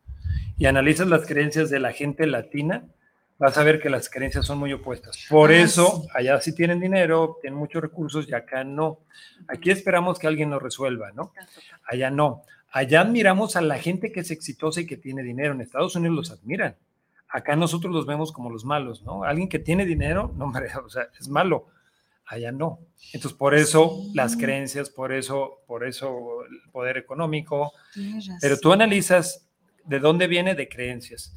y analizas las creencias de la gente latina, vas a ver que las creencias son muy opuestas. Por Ah, eso, sí. allá sí tienen dinero, tienen muchos recursos y acá no. Aquí esperamos que alguien nos resuelva, ¿no? Allá no. Allá admiramos a la gente que es exitosa y que tiene dinero. En Estados Unidos los admiran. Acá nosotros los vemos como los malos, ¿no? Alguien que tiene dinero, no, hombre, o sea, es malo. Allá no. Entonces, por eso las creencias, por eso, por eso el poder económico. Pero tú analizas de dónde viene de creencias.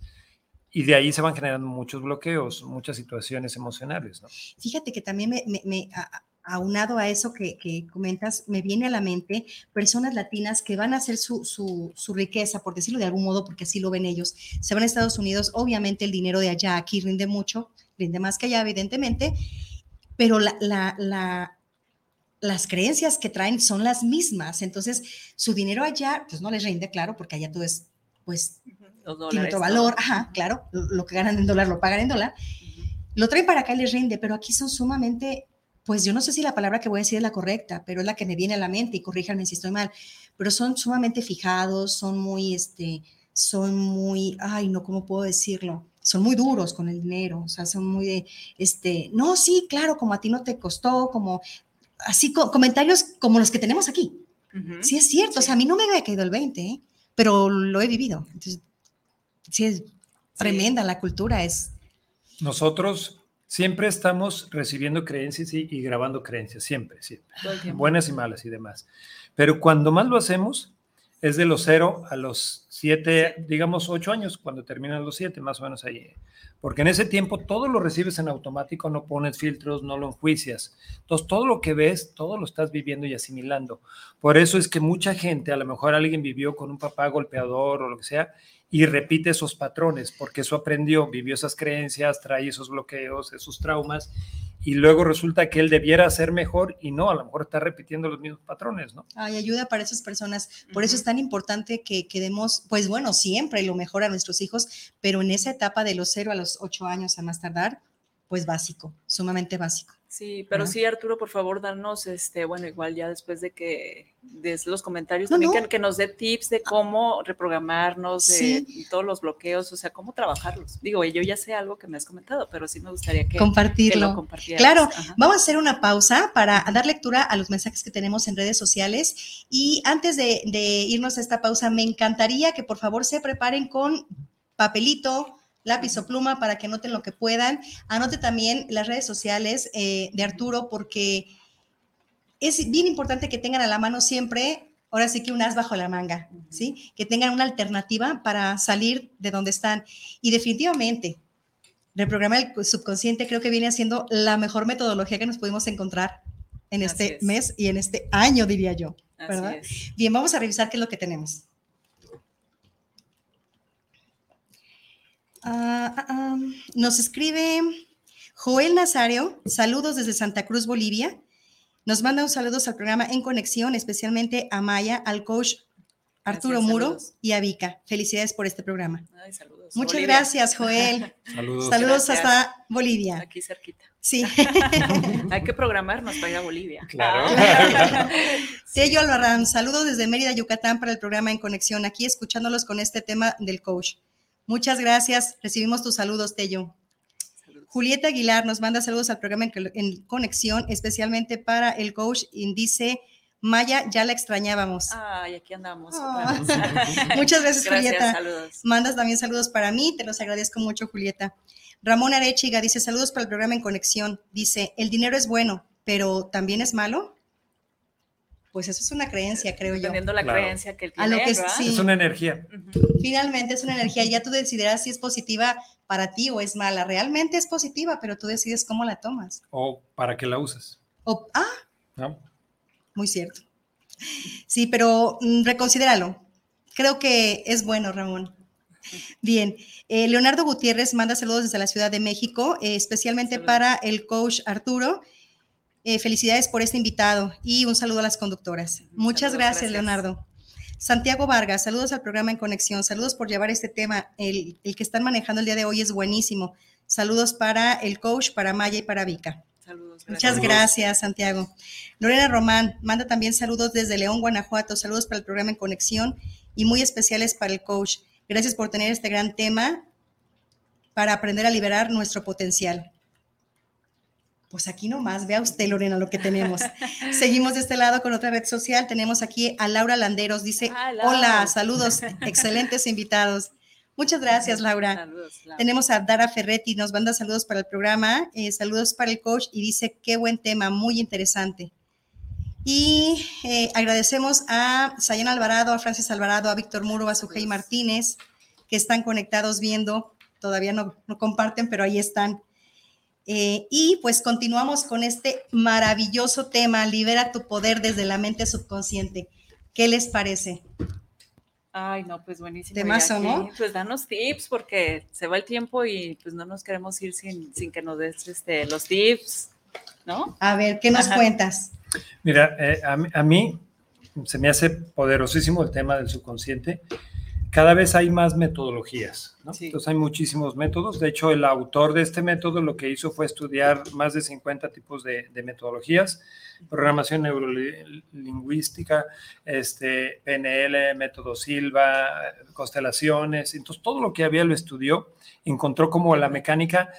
Y de ahí se van generando muchos bloqueos, muchas situaciones emocionales. ¿no? Fíjate que también me, me, aunado a eso que, que, comentas, me viene a la mente personas latinas que van a hacer su, su, su, riqueza, por decirlo de algún modo, porque así lo ven ellos. Se van a Estados Unidos, obviamente el dinero de allá aquí rinde mucho, rinde más que allá, evidentemente, pero la, la, la, las creencias que traen son las mismas. Entonces, su dinero allá, pues no les rinde, claro, porque allá todo es, pues, tiene otro valor, ajá, claro, lo que ganan en dólar lo pagan en dólar. Lo traen para acá y les rinde, pero aquí son sumamente, pues yo no sé si la palabra que voy a decir es la correcta, pero es la que me viene a la mente y corríjanme si estoy mal, pero son sumamente fijados, son muy, este, son muy, ay, no, ¿cómo puedo decirlo? Son muy duros con el dinero, o sea, son muy de, este, no, sí, claro, como a ti no te costó, como, así, comentarios como los que tenemos aquí. Sí, es cierto, o sea, a mí no me había caído el 20, ¿eh? pero lo he vivido. Entonces, sí es tremenda la cultura, es. Nosotros siempre estamos recibiendo creencias y, grabando creencias, siempre, siempre. Buenas y malas y demás. Pero cuando más lo hacemos, es de los cero a los siete, digamos ocho años, cuando terminan los siete, más o menos ahí. Porque en ese tiempo todo lo recibes en automático, no pones filtros, no lo enjuicias. Entonces todo lo que ves, todo lo estás viviendo y asimilando. Por eso es que mucha gente, a lo mejor alguien vivió con un papá golpeador o lo que sea, y repite esos patrones, porque eso aprendió, vivió esas creencias, trae esos bloqueos, esos traumas, y luego resulta que él debiera ser mejor y no, a lo mejor está repitiendo los mismos patrones, ¿no? Ay, ayuda para esas personas. Por eso es tan importante que, que demos, pues bueno, siempre lo mejor a nuestros hijos, pero en esa etapa de los cero a los ocho años a más tardar, pues básico, sumamente básico. Sí, pero sí, Arturo, por favor, darnos, este, bueno, igual ya después de que des los comentarios, también Que, nos dé tips de cómo reprogramarnos, de todos los bloqueos, o sea, cómo trabajarlos. Digo, yo ya sé algo que me has comentado, pero sí me gustaría que, Compartirlo. lo compartieras. Claro, vamos a hacer una pausa para dar lectura a los mensajes que tenemos en redes sociales. Y antes de, de irnos a esta pausa, me encantaría que por favor se preparen con papelito, lápiz o pluma para que anoten lo que puedan. Anote también las redes sociales eh, de Arturo porque es bien importante que tengan a la mano siempre, ahora sí que un as bajo la manga, ¿sí? Que tengan una alternativa para salir de donde están. Y definitivamente, reprogramar el subconsciente creo que viene siendo la mejor metodología que nos pudimos encontrar en este mes y en este año, diría yo. ¿verdad? Bien, vamos a revisar qué es lo que tenemos. Ah, ah, ah. nos escribe Joel Nazario, saludos desde Santa Cruz, Bolivia. Nos manda un saludos al programa En Conexión, especialmente a Maya, al coach Arturo Muro y a Vika. Felicidades por este programa. Muchas gracias, Joel. saludos. hasta Bolivia. Aquí cerquita. Sí. Hay que programarnos para ir a Bolivia. Claro. Tello Albarrán, saludos desde Mérida, Yucatán para el programa En Conexión, aquí escuchándolos con este tema del coach. Muchas gracias. Recibimos tus saludos, Tello. Julieta Aguilar nos manda saludos al programa en, conexión, especialmente para el coach y dice, Maya, ya la extrañábamos. Ay, aquí andamos. Ah. Muchas gracias, Julieta. Saludos. Mandas también saludos para mí, te los agradezco mucho, Julieta. Ramón Arechiga dice, saludos para el programa en conexión. Dice, el dinero es bueno, pero también es malo pues eso es una creencia, creo yo. Dependiendo la creencia que él tiene. A lo que sí. Es una energía. Finalmente es una energía. Ya tú decidirás si es positiva para ti o es mala. Realmente es positiva, pero tú decides cómo la tomas. O para qué la usas. O, ah, muy cierto. Sí, pero mm, reconsidéralo. Creo que es bueno, Ramón. Bien, eh, Leonardo Gutiérrez manda saludos desde la Ciudad de México, eh, especialmente para el coach Arturo eh, felicidades por este invitado y un saludo a las conductoras. Muchas gracias, Leonardo. Santiago Vargas, saludos al programa En Conexión, saludos por llevar este tema. El, que están manejando el día de hoy es buenísimo. Saludos para el coach, para Maya y para Vika. Saludos, Muchas gracias, Santiago. Lorena Román, manda también saludos desde León, Guanajuato. Saludos para el programa En Conexión y muy especiales para el coach. Gracias por tener este gran tema para aprender a liberar nuestro potencial. Pues aquí nomás, vea usted, Lorena, lo que tenemos. Seguimos de este lado con otra red social. Tenemos aquí a Laura Landeros. Dice, hola, saludos, excelentes invitados. Muchas gracias, Laura. Saludos, Laura. Tenemos a Dara Ferretti, nos manda saludos para el programa, eh, saludos para el coach y dice, qué buen tema, muy interesante. Y eh, agradecemos a Sayana Alvarado, a Francis Alvarado, a Víctor Muro, a Sujei Martínez, que están conectados viendo, todavía no, no comparten, pero ahí están. Eh, y pues continuamos con este maravilloso tema, libera tu poder desde la mente subconsciente. ¿Qué les parece? Ay, no, pues buenísimo. Temazo, ¿no? Pues danos tips porque se va el tiempo y pues no nos queremos ir sin, sin que nos des este, los tips, ¿no? A ver, ¿qué nos Ajá. cuentas? Mira, eh, a mí se me hace poderosísimo el tema del subconsciente. Cada vez hay más metodologías, ¿no? Sí. Entonces hay muchísimos métodos. De hecho, el autor de este método lo que hizo fue estudiar más de 50 tipos de, de metodologías, programación neurolingüística, este, PNL, método Silva, constelaciones. Entonces, todo lo que había lo estudió, encontró como la mecánica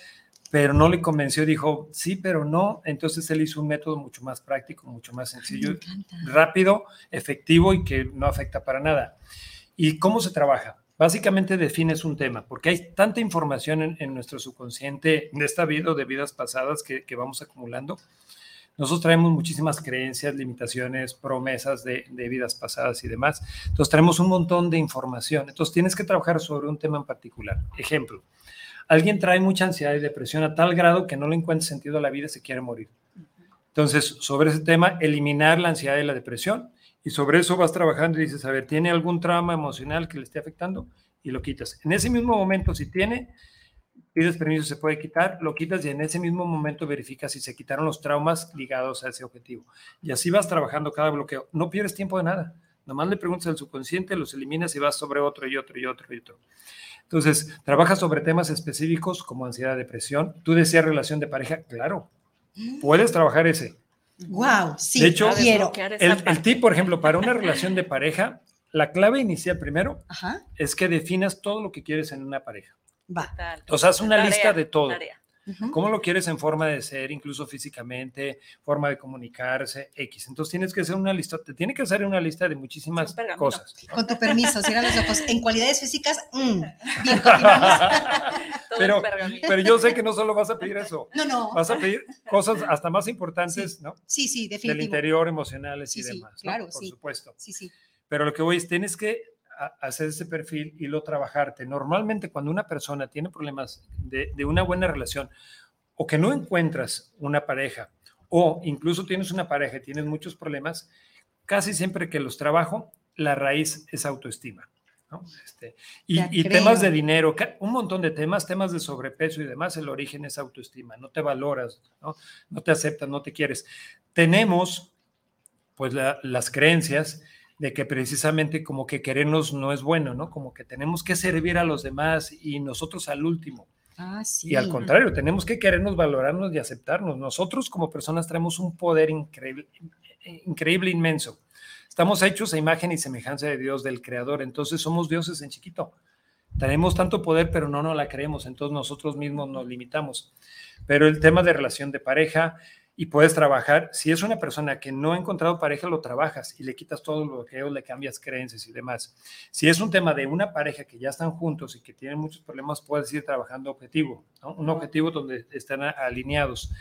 pero no le convenció, dijo, sí, pero no. Entonces él hizo un método mucho más práctico, mucho más sencillo, rápido, efectivo y que no afecta para nada. ¿Y cómo se trabaja? Básicamente defines un tema, porque hay tanta información en, nuestro subconsciente de esta vida o de vidas pasadas que, que vamos acumulando. Nosotros traemos muchísimas creencias, limitaciones, promesas de, de vidas pasadas y demás. Entonces traemos un montón de información. Entonces tienes que trabajar sobre un tema en particular. Ejemplo, alguien trae mucha ansiedad y depresión a tal grado que no le encuentra sentido a la vida y se quiere morir. Entonces, sobre ese tema, eliminar la ansiedad y la depresión. Y sobre eso vas trabajando y dices, a ver, ¿tiene algún trauma emocional que le esté afectando? Y lo quitas. En ese mismo momento, si tiene, pides permiso, se puede quitar, lo quitas y en ese mismo momento verificas si se quitaron los traumas ligados a ese objetivo. Y así vas trabajando cada bloqueo. No pierdes tiempo de nada. Nomás le preguntas al subconsciente, los eliminas y vas sobre otro y otro y otro y otro. Entonces, trabajas sobre temas específicos como ansiedad, depresión. Tú decías relación de pareja, claro. Puedes trabajar ese. Wow, sí, De hecho, quiero. El, el tip, por ejemplo, para una relación de pareja, la clave inicial primero Ajá, es que definas todo lo que quieres en una pareja. va. Sea, haz una Tarea, lista de todo. tarea. ¿Cómo lo quieres en forma de ser, incluso físicamente, forma de comunicarse, X? Entonces tienes que hacer una lista, te tiene que hacer una lista de muchísimas Sí, cosas. Con tu permiso, cierra los ojos. En cualidades físicas, mm, bien. Todo Pero-. Pero yo sé que no solo vas a pedir eso, No, no. vas a pedir cosas hasta más importantes, ¿no? Sí, sí, Del definitivo. interior, emocionales Sí, y sí, demás, ¿no? claro, Por sí. supuesto. Sí, sí. Pero lo que voy es, tienes que hacer ese perfil y lo trabajarte. Normalmente cuando una persona tiene problemas de, de una buena relación o que no encuentras una pareja o incluso tienes una pareja y tienes muchos problemas, casi siempre que los trabajo, la raíz es autoestima. ¿no? Este, y, temas de dinero, un montón de temas, temas de sobrepeso y demás, el origen es autoestima, no te valoras, no, no te aceptas, no te quieres. Tenemos pues la- las creencias de que precisamente como que querernos no es bueno, ¿no? Como que tenemos que servir a los demás y nosotros al último. Ah, sí. Y al contrario, tenemos que querernos, valorarnos y aceptarnos. Nosotros como personas tenemos un poder increíble, increíble, inmenso. Estamos hechos a imagen y semejanza de Dios, del Creador. Entonces somos dioses en chiquito. Tenemos tanto poder, pero no nos la creemos. Entonces nosotros mismos nos limitamos. Pero el tema de relación de pareja y puedes trabajar, si es una persona que no ha encontrado pareja, lo trabajas y le quitas todo lo que le cambias creencias y demás. Si es un tema de una pareja que ya están juntos y que tienen muchos problemas, puedes ir trabajando objetivo, ¿no? un objetivo donde están alineados.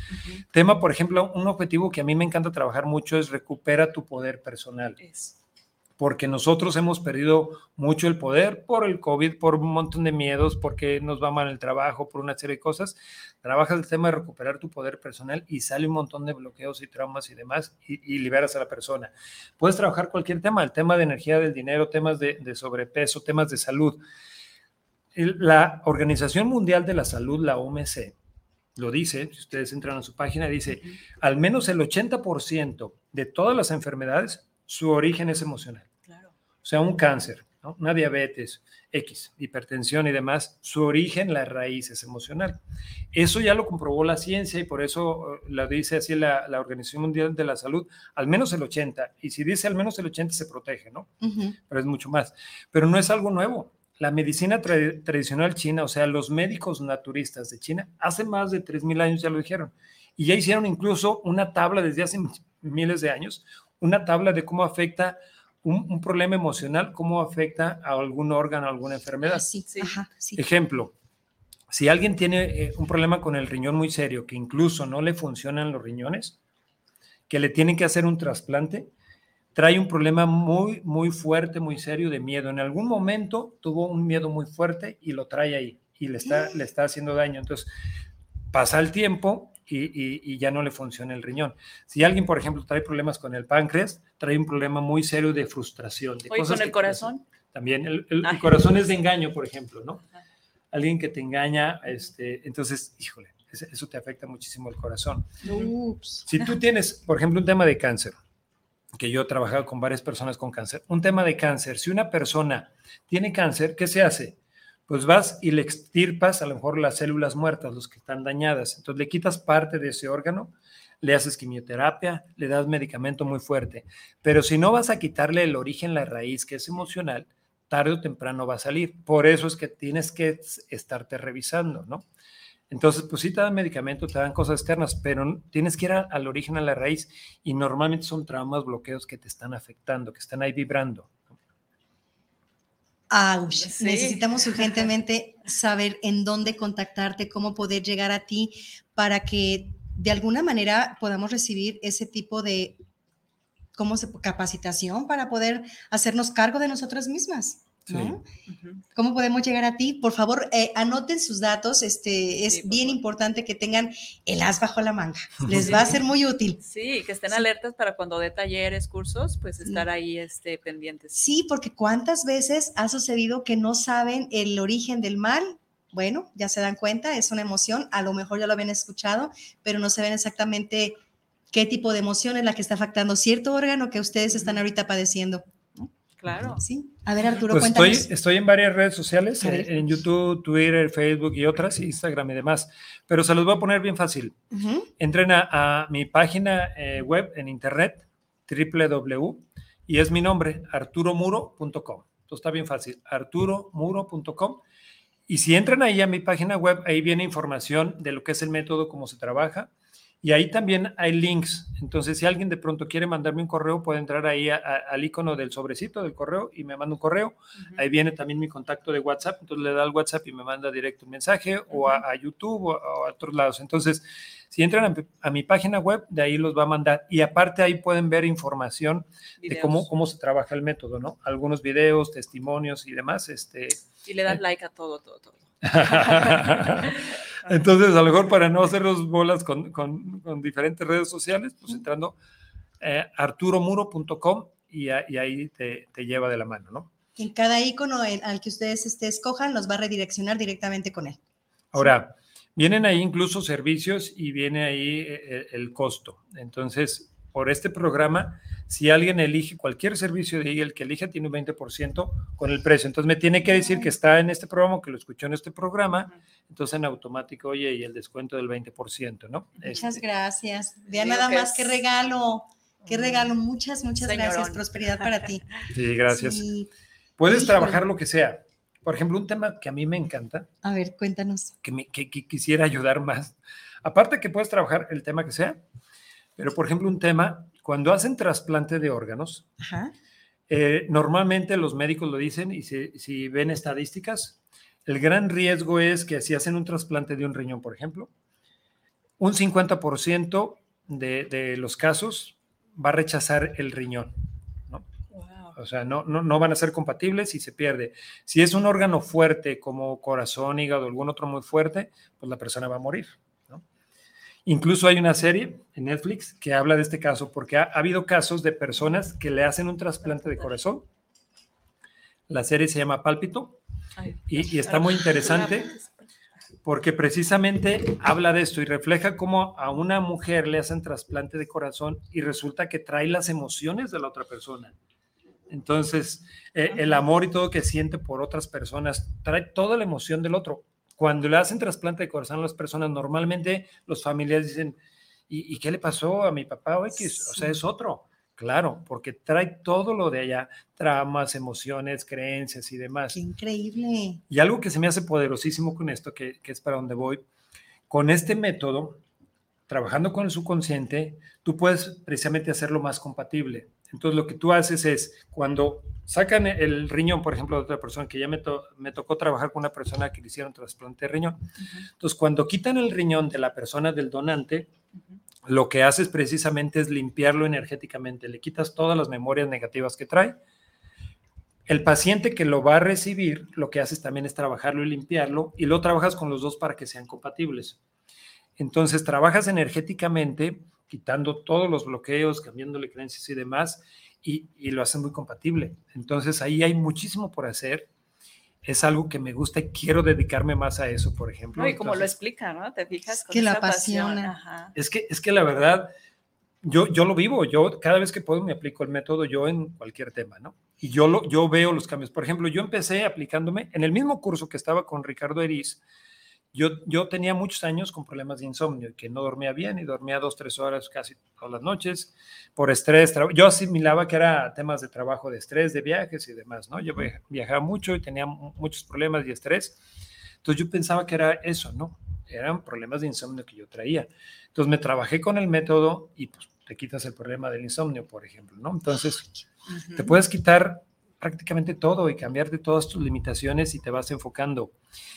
Tema, por ejemplo, un objetivo que a mí me encanta trabajar mucho es recupera tu poder personal. Porque nosotros hemos perdido mucho el poder por el COVID, por un montón de miedos, porque nos va mal el trabajo, por una serie de cosas. Trabajas el tema de recuperar tu poder personal y sale un montón de bloqueos y traumas y demás y, y liberas a la persona. Puedes trabajar cualquier tema, el tema de energía del dinero, temas de, de sobrepeso, temas de salud. La Organización Mundial de la Salud, la OMC, lo dice, si ustedes entran a su página, dice, al menos el 80% de todas las enfermedades, su origen es emocional. Claro. O sea, un cáncer, ¿no? una diabetes, X, hipertensión y demás, su origen, la raíz es emocional. Eso ya lo comprobó la ciencia y por eso eh, la dice así la, la Organización Mundial de la Salud, al menos el 80. Y si dice al menos el 80 se protege, ¿no? Pero es mucho más. Pero no es algo nuevo. La medicina tra- tradicional china, o sea, los médicos naturistas de China, hace más de 3.000 años ya lo dijeron. Y ya hicieron incluso una tabla desde hace miles de años, una tabla de cómo afecta un, problema emocional, cómo afecta a algún órgano, a alguna enfermedad. Sí, sí. Ajá, sí. Ejemplo, si alguien tiene eh, un problema con el riñón muy serio, que incluso no le funcionan los riñones, que le tienen que hacer un trasplante, trae un problema muy, muy fuerte, muy serio de miedo. En algún momento tuvo un miedo muy fuerte y lo trae ahí y le está, le está haciendo daño. Entonces, pasa el tiempo y, ya no le funciona el riñón. Si alguien, por ejemplo, trae problemas con el páncreas, trae un problema muy serio de frustración. De con el corazón? También, el, corazón es de engaño, por ejemplo, ¿no? Alguien que te engaña, este, entonces, híjole, eso te afecta muchísimo el corazón. Si tú tienes, por ejemplo, un tema de cáncer, que yo he trabajado con varias personas con cáncer. Un tema de cáncer, si una persona tiene cáncer, ¿qué se hace? Pues vas y le extirpas a lo mejor las células muertas, los que están dañadas. Entonces le quitas parte de ese órgano, le haces quimioterapia, le das medicamento muy fuerte. Pero si no vas a quitarle el origen, la raíz, que es emocional, tarde o temprano va a salir. Por eso es que tienes que estarte revisando, ¿no? Entonces, pues sí te dan medicamento, te dan cosas externas, pero tienes que ir al origen, a la raíz, y normalmente son traumas, bloqueos que te están afectando, que están ahí vibrando. Ouch. Necesitamos urgentemente saber en dónde contactarte, cómo poder llegar a ti para que de alguna manera podamos recibir ese tipo de ¿cómo se, capacitación para poder hacernos cargo de nosotras mismas. ¿Cómo podemos llegar a ti? Por favor, eh, anoten sus datos. Este, es bien importante que tengan el as bajo la manga. Les va a ser muy útil. Sí, que estén alertas para cuando dé talleres, cursos, pues estar ahí este, pendientes. Sí, porque cuántas veces ha sucedido que no saben el origen del mal. Bueno, ya se dan cuenta, es una emoción, a lo mejor ya lo habían escuchado, pero no se ven exactamente qué tipo de emoción es la que está afectando cierto órgano que ustedes están ahorita padeciendo. Claro. Sí. A ver, Arturo, pues cuéntanos. Estoy, estoy en varias redes sociales, en, YouTube, Twitter, Facebook y otras, Instagram y demás. Pero se los voy a poner bien fácil. Entren a, mi página eh, web en internet, www, y es mi nombre, arturomuro.com. Entonces está bien fácil, arturomuro.com. Y si entran ahí a mi página web, ahí viene información de lo que es el método, cómo se trabaja y ahí también hay links. Entonces, si alguien de pronto quiere mandarme un correo, puede entrar ahí al icono del sobrecito del correo y me manda un correo. Ahí viene también mi contacto de WhatsApp. Entonces, le da el WhatsApp y me manda directo un mensaje o a, YouTube o a, otros lados. Entonces, si entran a, mi página web, de ahí los va a mandar. Y aparte, ahí pueden ver información de cómo, cómo se trabaja el método, ¿no? Algunos videos, testimonios y demás. Este, y le dan eh, like a todo, todo, todo. Entonces, a lo mejor para no hacer los bolas con, diferentes redes sociales, pues entrando eh, arturomuro.com y, ahí te, lleva de la mano, ¿no? En cada icono al que ustedes este, escojan, los va a redireccionar directamente con él. Ahora, vienen ahí incluso servicios y viene ahí eh, el costo. Entonces, por este programa, si alguien elige cualquier servicio de ahí, el que elija tiene un 20% con el precio. Entonces me tiene que decir que está en este programa, que lo escuchó en este programa, entonces en automático, oye, y el descuento del 20%, ¿no? Muchas este, gracias. Vea nada más, qué regalo, qué regalo. Muchas, muchas gracias. Prosperidad para ti. Sí, gracias. Puedes trabajar lo que sea. Por ejemplo, un tema que a mí me encanta. A ver, cuéntanos. Que, me, que quisiera ayudar más. Aparte que puedes trabajar el tema que sea, pero, por ejemplo, un tema, cuando hacen trasplante de órganos, eh, normalmente los médicos lo dicen y si, ven estadísticas, el gran riesgo es que si hacen un trasplante de un riñón, por ejemplo, un 50% de, de, los casos va a rechazar el riñón. O sea, no, no, no, van a ser compatibles y se pierde. Si es un órgano fuerte como corazón, hígado, algún otro muy fuerte, pues la persona va a morir. Incluso hay una serie en Netflix que habla de este caso porque ha, habido casos de personas que le hacen un trasplante de corazón. La serie se llama Pálpito y, está muy interesante porque precisamente habla de esto y refleja cómo a una mujer le hacen trasplante de corazón y resulta que trae las emociones de la otra persona. Entonces, eh, el amor y todo que siente por otras personas trae toda la emoción del otro. Cuando le hacen trasplante de corazón a las personas, normalmente los familiares dicen, ¿y, qué le pasó a mi papá? O, o sea, es otro. Claro, porque trae todo lo de allá, tramas, emociones, creencias y demás. Qué increíble. Y algo que se me hace poderosísimo con esto, que, que es para donde voy, con este método, trabajando con el subconsciente, tú puedes precisamente hacerlo más compatible. Entonces lo que tú haces es, cuando sacan el riñón, por ejemplo, de otra persona, que ya me, me tocó trabajar con una persona que le hicieron trasplante de riñón. Entonces, cuando quitan el riñón de la persona del donante, lo que haces precisamente es limpiarlo energéticamente, le quitas todas las memorias negativas que trae. El paciente que lo va a recibir, lo que haces también es trabajarlo y limpiarlo, y lo trabajas con los dos para que sean compatibles. Entonces, trabajas energéticamente, quitando todos los bloqueos, cambiándole creencias y demás, y, y lo haces muy compatible. Entonces, ahí hay muchísimo por hacer es algo que me gusta y quiero dedicarme más a eso, por ejemplo. y como lo explica, ¿no? Te fijas. Con que la apasiona. Es que, es que la verdad, yo, yo lo vivo, yo cada vez que puedo me aplico el método yo en cualquier tema, ¿no? Y yo, lo, yo veo los cambios. Por ejemplo, yo empecé aplicándome en el mismo curso que estaba con Ricardo Eris, yo, tenía muchos años con problemas de insomnio, que no dormía bien y dormía dos, tres horas casi todas las noches por estrés. Yo asimilaba que era temas de trabajo, de estrés, de viajes y demás, ¿no? Yo viajaba mucho y tenía muchos problemas de estrés. Entonces yo pensaba que era eso, ¿no? Eran problemas de insomnio que yo traía. Entonces me trabajé con el método y pues te quitas el problema del insomnio, por ejemplo, ¿no? Entonces te puedes quitar prácticamente todo y cambiarte todas tus limitaciones y te vas enfocando.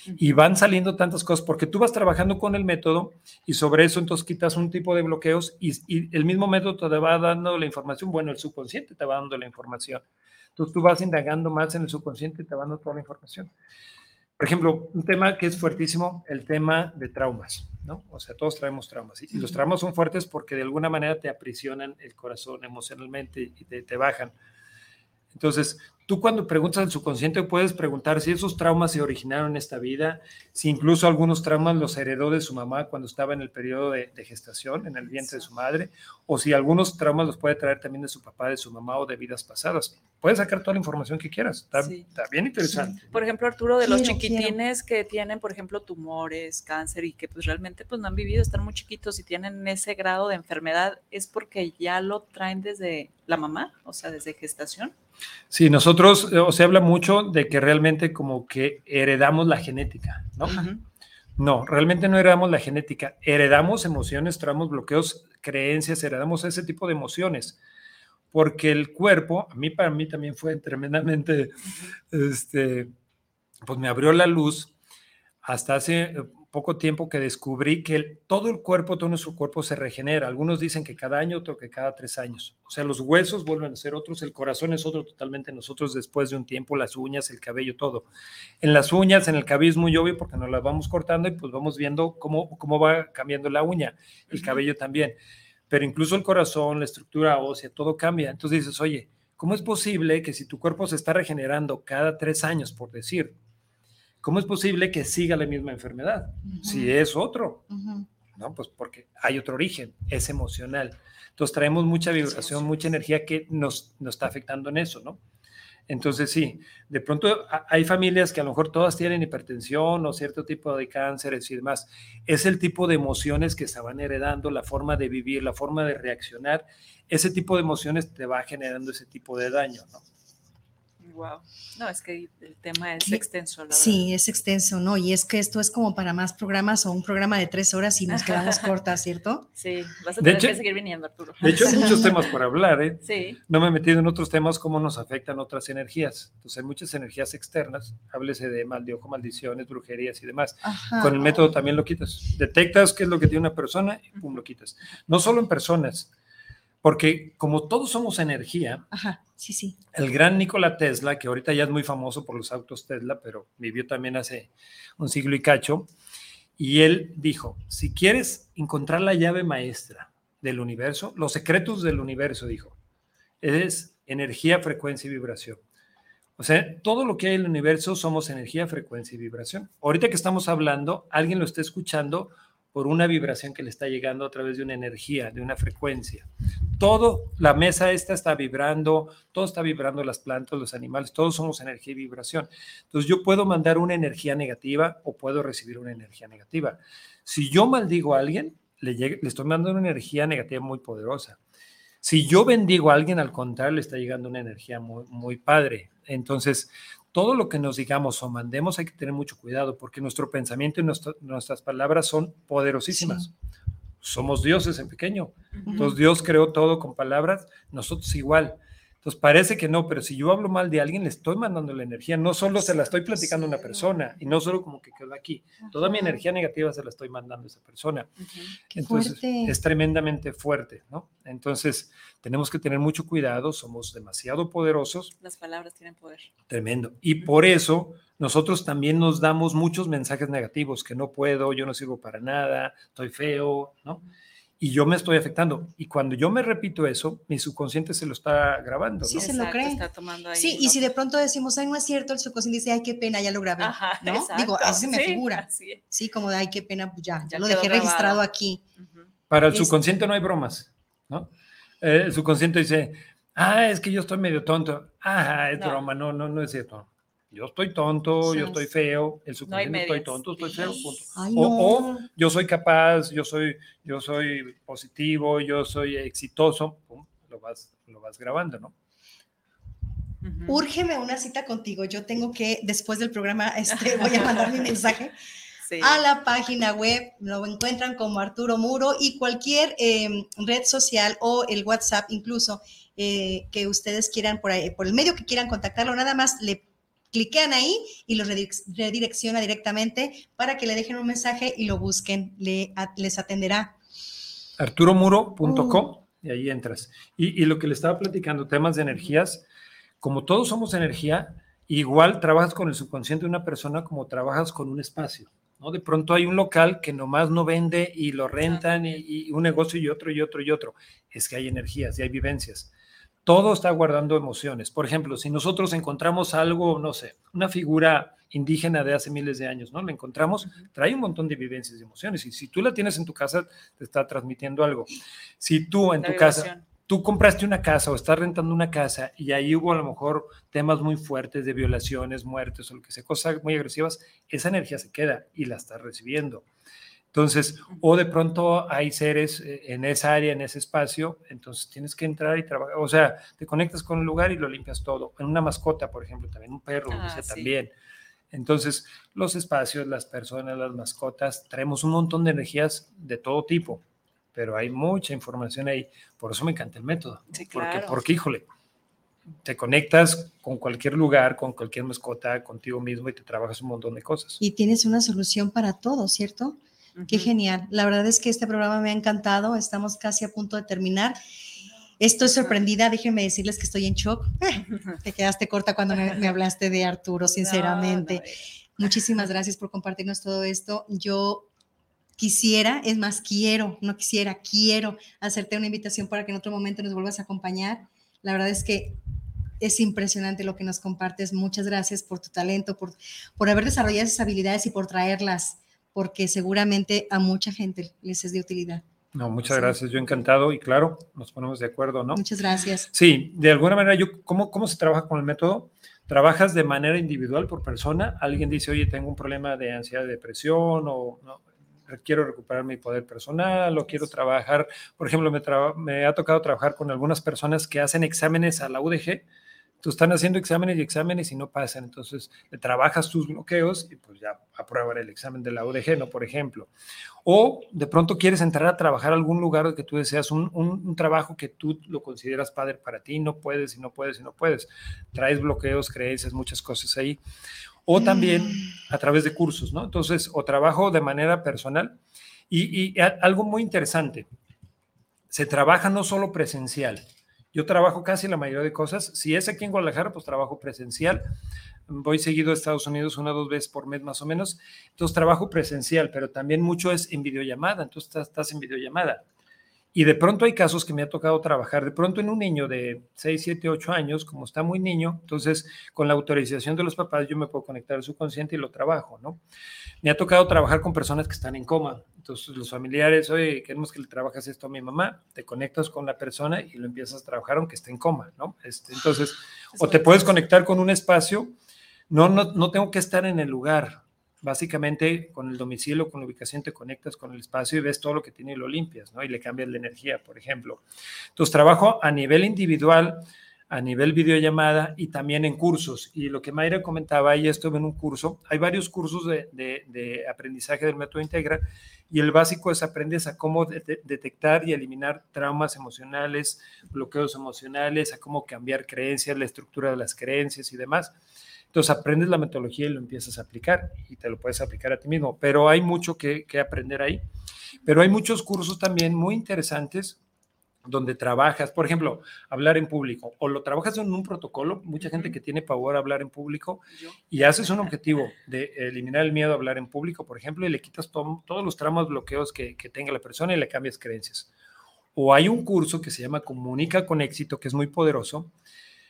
Y van saliendo tantas cosas porque tú vas trabajando con el método y sobre eso entonces quitas un tipo de bloqueos y, el mismo método te va dando la información. Bueno, el subconsciente te va dando la información. Entonces tú vas indagando más en el subconsciente y te va dando toda la información. Por ejemplo, un tema que es fuertísimo, el tema de traumas, ¿no? O sea, todos traemos traumas. Y, los traumas son fuertes porque de alguna manera te aprisionan el corazón emocionalmente y te, te bajan. Entonces, tú cuando preguntas al subconsciente puedes preguntar si esos traumas se originaron en esta vida, si incluso algunos traumas los heredó de su mamá cuando estaba en el periodo de, gestación, en el vientre de su madre, o si algunos traumas los puede traer también de su papá, de su mamá o de vidas pasadas. Puedes sacar toda la información que quieras. Está, bien interesante. Por ejemplo, Arturo, de los chiquitines que tienen, por ejemplo, tumores, cáncer y que pues realmente pues no han vivido, están muy chiquitos y tienen ese grado de enfermedad, ¿es porque ya lo traen desde la mamá, o sea, desde gestación? Sí, nosotros, eh, o se habla mucho de que realmente como que heredamos la genética, ¿no? No, realmente no heredamos la genética, heredamos emociones, traemos bloqueos, creencias, heredamos ese tipo de emociones, porque el cuerpo, a mí para mí también fue tremendamente, este, pues me abrió la luz hasta hace poco tiempo que descubrí que todo el cuerpo, todo nuestro cuerpo se regenera. Algunos dicen que cada año, otro que cada tres años. O sea, los huesos vuelven a ser otros, el corazón es otro totalmente nosotros después de un tiempo, las uñas, el cabello, todo. En las uñas, en el cabello es muy obvio porque nos las vamos cortando y pues vamos viendo cómo, cómo va cambiando la uña, el cabello también. Pero incluso el corazón, la estructura ósea, todo cambia. Entonces dices, oye, ¿cómo es posible que si tu cuerpo se está regenerando cada tres años, por decir, ¿cómo es posible que siga la misma enfermedad? Si es otro, ¿no? Pues porque hay otro origen, es emocional. Entonces traemos mucha vibración, mucha energía que nos, nos está afectando en eso, ¿no? Entonces sí, de pronto hay familias que a lo mejor todas tienen hipertensión o cierto tipo de cánceres y demás. Es el tipo de emociones que se van heredando, la forma de vivir, la forma de reaccionar. Ese tipo de emociones te va generando ese tipo de daño, ¿no? Wow. No, es que el tema es extenso. La sí, es extenso, ¿no? Y es que esto es como para más programas o un programa de tres horas y nos quedamos cortas, ¿cierto? Sí, vas a tener que seguir viniendo, Arturo. De hecho, hay muchos temas por hablar, ¿eh? Sí. No me he metido en otros temas, cómo nos afectan otras energías. Entonces, hay muchas energías externas, háblese de mal de ojo, maldiciones, brujerías y demás. Con el método también lo quitas. Detectas qué es lo que tiene una persona y pum, lo quitas. No solo en personas, porque como todos somos energía, el gran Nikola Tesla, que ahorita ya es muy famoso por los autos Tesla, pero vivió también hace un siglo y cacho, y él dijo, si quieres encontrar la llave maestra del universo, los secretos del universo, dijo, es energía, frecuencia y vibración. O sea, todo lo que hay en el universo somos energía, frecuencia y vibración. Ahorita que estamos hablando, alguien lo está escuchando por una vibración que le está llegando a través de una energía, de una frecuencia. Todo, la mesa esta está vibrando, todo está vibrando, las plantas, los animales, todos somos energía y vibración. Entonces yo puedo mandar una energía negativa o puedo recibir una energía negativa. Si yo maldigo a alguien, le, estoy mandando una energía negativa muy poderosa. Si yo bendigo a alguien, al contrario, le está llegando una energía muy, muy padre. Entonces, todo lo que nos digamos o mandemos hay que tener mucho cuidado porque nuestro pensamiento y nuestras palabras son poderosísimas. Somos dioses en pequeño. Entonces Dios creó todo con palabras, nosotros igual. Entonces parece que no, pero si yo hablo mal de alguien, le estoy mandando la energía, no solo se la estoy platicando a una persona y no solo como que quedó aquí, toda mi energía negativa se la estoy mandando a esa persona. Entonces es tremendamente fuerte, ¿no? Entonces tenemos que tener mucho cuidado, somos demasiado poderosos. Las palabras tienen poder. Tremendo. Y por eso nosotros también nos damos muchos mensajes negativos, que no puedo, yo no sirvo para nada, estoy feo, ¿no? Y yo me estoy afectando. Y cuando yo me repito eso, mi subconsciente se lo está grabando. Sí, se lo cree. sí, y si de pronto decimos, ay, no es cierto, el subconsciente dice, ay, qué pena, ya lo grabé. ¿no? Digo, así se me figura. Sí, como de, ay, qué pena, pues ya, ya lo dejé registrado aquí. Para el subconsciente no hay bromas, ¿no? Eh, el subconsciente dice, ah, es que yo estoy medio tonto. Ah, es broma, no, no, no es cierto yo estoy tonto, yo estoy feo, el subconsciente estoy tonto, estoy feo, punto. o, yo soy capaz, yo soy, yo soy positivo, yo soy exitoso, lo, vas, lo vas grabando, ¿no? Úrgeme una cita contigo. Yo tengo que, después del programa, este, voy a mandar mi mensaje a la página web. Lo encuentran como Arturo Muro y cualquier em, red social o el WhatsApp incluso eh, que ustedes quieran por, ahí, por el medio que quieran contactarlo. Nada más le cliquean ahí y los redirecciona directamente para que le dejen un mensaje y lo busquen, le, les atenderá. arturomuro.com uh. y ahí entras. Y, lo que le estaba platicando, temas de energías, como todos somos energía, igual trabajas con el subconsciente de una persona como trabajas con un espacio. ¿no? De pronto hay un local que nomás no vende y lo rentan y, y un negocio y otro y otro y otro. Es que hay energías y hay vivencias todo está guardando emociones. Por ejemplo, si nosotros encontramos algo, no sé, una figura indígena de hace miles de años, ¿no? La encontramos, trae un montón de vivencias y emociones. Y si tú la tienes en tu casa, te está transmitiendo algo. Si tú en tu casa, tú compraste una casa o estás rentando una casa y ahí hubo a lo mejor temas muy fuertes de violaciones, muertes o lo que sea, cosas muy agresivas, esa energía se queda y la estás recibiendo. Entonces, o de pronto hay seres eh, en esa área, en ese espacio, entonces tienes que entrar y trabajar, o sea, te conectas con el lugar y lo limpias todo. En una mascota, por ejemplo, también un perro, ah, también. Entonces, los espacios, las personas, las mascotas, traemos un montón de energías de todo tipo, pero hay mucha información ahí. Por eso me encanta el método. porque, porque, híjole, te conectas con cualquier lugar, con cualquier mascota, contigo mismo y te trabajas un montón de cosas. Y tienes una solución para todo, ¿cierto? Qué genial. La verdad es que este programa me ha encantado. Estamos casi a punto de terminar. Estoy sorprendida, déjenme decirles que estoy en shock. Te quedaste corta cuando me, hablaste de Arturo, sinceramente. Muchísimas gracias por compartirnos todo esto. Yo quisiera, es más, quiero, no quisiera, quiero hacerte una invitación para que en otro momento nos vuelvas a acompañar. La verdad es que es impresionante lo que nos compartes. Muchas gracias por tu talento, por, por haber desarrollado esas habilidades y por traerlas porque seguramente a mucha gente les es de utilidad. No, muchas gracias. Yo encantado y claro, nos ponemos de acuerdo, ¿no? Muchas gracias. Sí, de alguna manera, yo, ¿cómo, cómo se trabaja con el método? Trabajas de manera individual por persona. Alguien dice, oye, tengo un problema de ansiedad, depresión o ¿no? quiero recuperar mi poder personal o quiero trabajar. Por ejemplo, me, me ha tocado trabajar con algunas personas que hacen exámenes a la UDG tú están haciendo exámenes y exámenes y no pasan, entonces trabajas tus bloqueos y pues ya aprueban el examen de la UDG, ¿no? Por ejemplo. O de pronto quieres entrar a trabajar a algún lugar que tú deseas, un, un, trabajo que tú lo consideras padre para ti, no puedes y no puedes y no puedes. Traes bloqueos, creencias, muchas cosas ahí. O también a través de cursos, ¿no? Entonces, o trabajo de manera personal. Y, y algo muy interesante, se trabaja no solo presencial, yo trabajo casi la mayoría de cosas. Si es aquí en Guadalajara, pues trabajo presencial. Voy seguido a Estados Unidos una o dos veces por mes más o menos. Entonces trabajo presencial, pero también mucho es en videollamada. Entonces estás, estás en videollamada. Y de pronto hay casos que me ha tocado trabajar, de pronto en un niño de 6, 7, 8 años, como está muy niño, entonces con la autorización de los papás yo me puedo conectar a su consciente y lo trabajo, ¿no? Me ha tocado trabajar con personas que están en coma, entonces los familiares, oye, queremos que le trabajes esto a mi mamá, te conectas con la persona y lo empiezas a trabajar aunque esté en coma, ¿no? Este, entonces, o te puedes conectar con un espacio, no, no, no tengo que estar en el lugar, básicamente con el domicilio, con la ubicación, te conectas con el espacio y ves todo lo que tiene y lo limpias, ¿no? Y le cambias la energía, por ejemplo. Entonces, trabajo a nivel individual, a nivel videollamada y también en cursos. Y lo que Mayra comentaba, ahí estuve en un curso, hay varios cursos de, aprendizaje del método Integra y el básico es aprendes a cómo detectar y eliminar traumas emocionales, bloqueos emocionales, a cómo cambiar creencias, la estructura de las creencias y demás. Entonces aprendes la metodología y lo empiezas a aplicar y te lo puedes aplicar a ti mismo, pero hay mucho que, que aprender ahí. Pero hay muchos cursos también muy interesantes donde trabajas, por ejemplo, hablar en público, o lo trabajas en un protocolo, mucha gente que tiene pavor a hablar en público, y haces un objetivo de eliminar el miedo a hablar en público, por ejemplo, y le quitas todos los tramos bloqueos que, que, tenga la persona y le cambias creencias. O hay un curso que se llama Comunica con éxito, que es muy poderoso,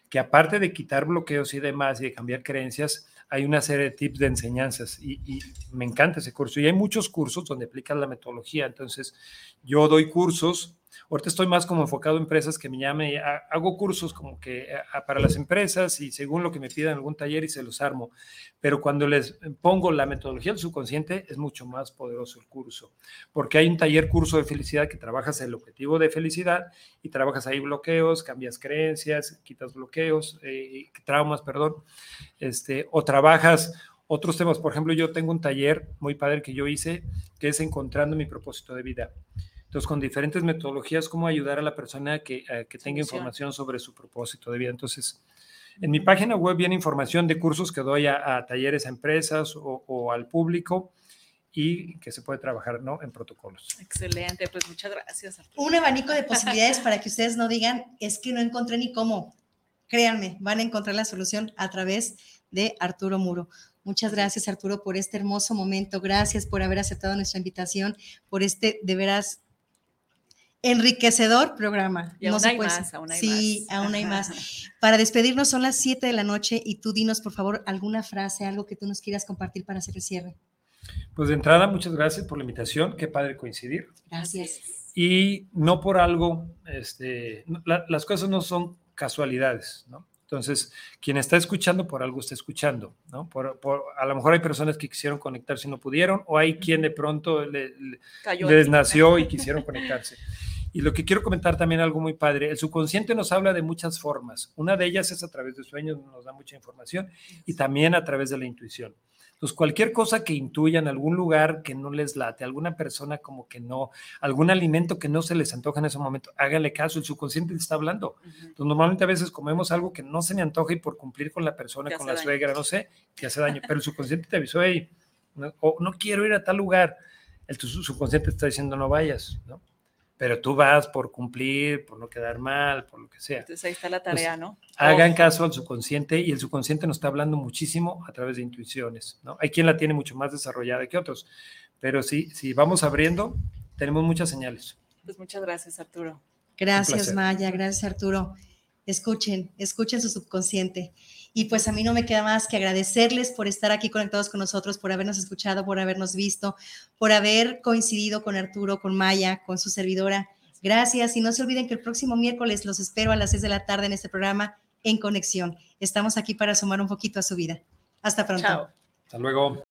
que aparte de quitar bloqueos y demás y de cambiar creencias, hay una serie de tips de enseñanzas y, y, me encanta ese curso. Y hay muchos cursos donde aplican la metodología. Entonces, yo doy cursos Ahorita estoy más como enfocado en empresas que me llamen, hago cursos como que eh, para las empresas y según lo que me pidan algún taller y se los armo. Pero cuando les pongo la metodología del subconsciente es mucho más poderoso el curso, porque hay un taller curso de felicidad que trabajas el objetivo de felicidad y trabajas ahí bloqueos, cambias creencias, quitas bloqueos, eh, traumas, perdón, este, o trabajas otros temas. Por ejemplo, yo tengo un taller muy padre que yo hice que es encontrando mi propósito de vida. Entonces, con diferentes metodologías, cómo ayudar a la persona que, eh, que tenga información sobre su propósito de vida. Entonces, en mi página web viene información de cursos que doy a, talleres a empresas o, al público y que se puede trabajar ¿no? en protocolos. Excelente, pues muchas gracias. Un abanico de posibilidades para que ustedes no digan, es que no encontré ni cómo. Créanme, van a encontrar la solución a través de Arturo Muro. Muchas gracias, Arturo, por este hermoso momento. Gracias por haber aceptado nuestra invitación, por este de veras enriquecedor programa. Y aún hay más, aún hay sí, aún hay más. Para despedirnos son las 7 de la noche y tú dinos, por favor, alguna frase, algo que tú nos quieras compartir para hacer el cierre. Pues de entrada, muchas gracias por la invitación. Qué padre coincidir. Gracias. Y no por algo, este, las cosas no son casualidades, ¿no? Entonces, quien está escuchando por algo está escuchando, ¿no? Por, a lo mejor hay personas que quisieron conectarse y no pudieron, o hay quien de pronto les nació y quisieron conectarse. Y lo que quiero comentar también algo muy padre, el subconsciente nos habla de muchas formas. Una de ellas es a través de sueños, nos da mucha información, y también a través de la intuición. Entonces, cualquier cosa que intuyan, algún lugar que no les late, alguna persona como que no, algún alimento que no se les antoja en ese momento, háganle caso, el subconsciente está hablando. Entonces, normalmente a veces comemos algo que no se me antoja y por cumplir con la persona, con la suegra, no sé, que hace daño, pero el subconsciente te avisó, ahí, no, o no quiero ir a tal lugar. El subconsciente está diciendo no vayas, ¿no? Pero tú vas por cumplir, por no quedar mal, por lo que sea. Entonces ahí está la tarea, ¿no? Hagan caso al subconsciente y el subconsciente nos está hablando muchísimo a través de intuiciones, ¿no? Hay quien la tiene mucho más desarrollada que otros, pero sí, si vamos abriendo, tenemos muchas señales. Pues muchas gracias, Arturo. Gracias, Maya, gracias, Arturo. Escuchen, escuchen su subconsciente. Y pues a mí no me queda más que agradecerles por estar aquí conectados con nosotros, por habernos escuchado, por habernos visto, por haber coincidido con Arturo, con Maya, con su servidora. Gracias y no se olviden que el próximo miércoles los espero a las 6 de la tarde en este programa En Conexión. Estamos aquí para sumar un poquito a su vida. Hasta pronto. Hasta luego.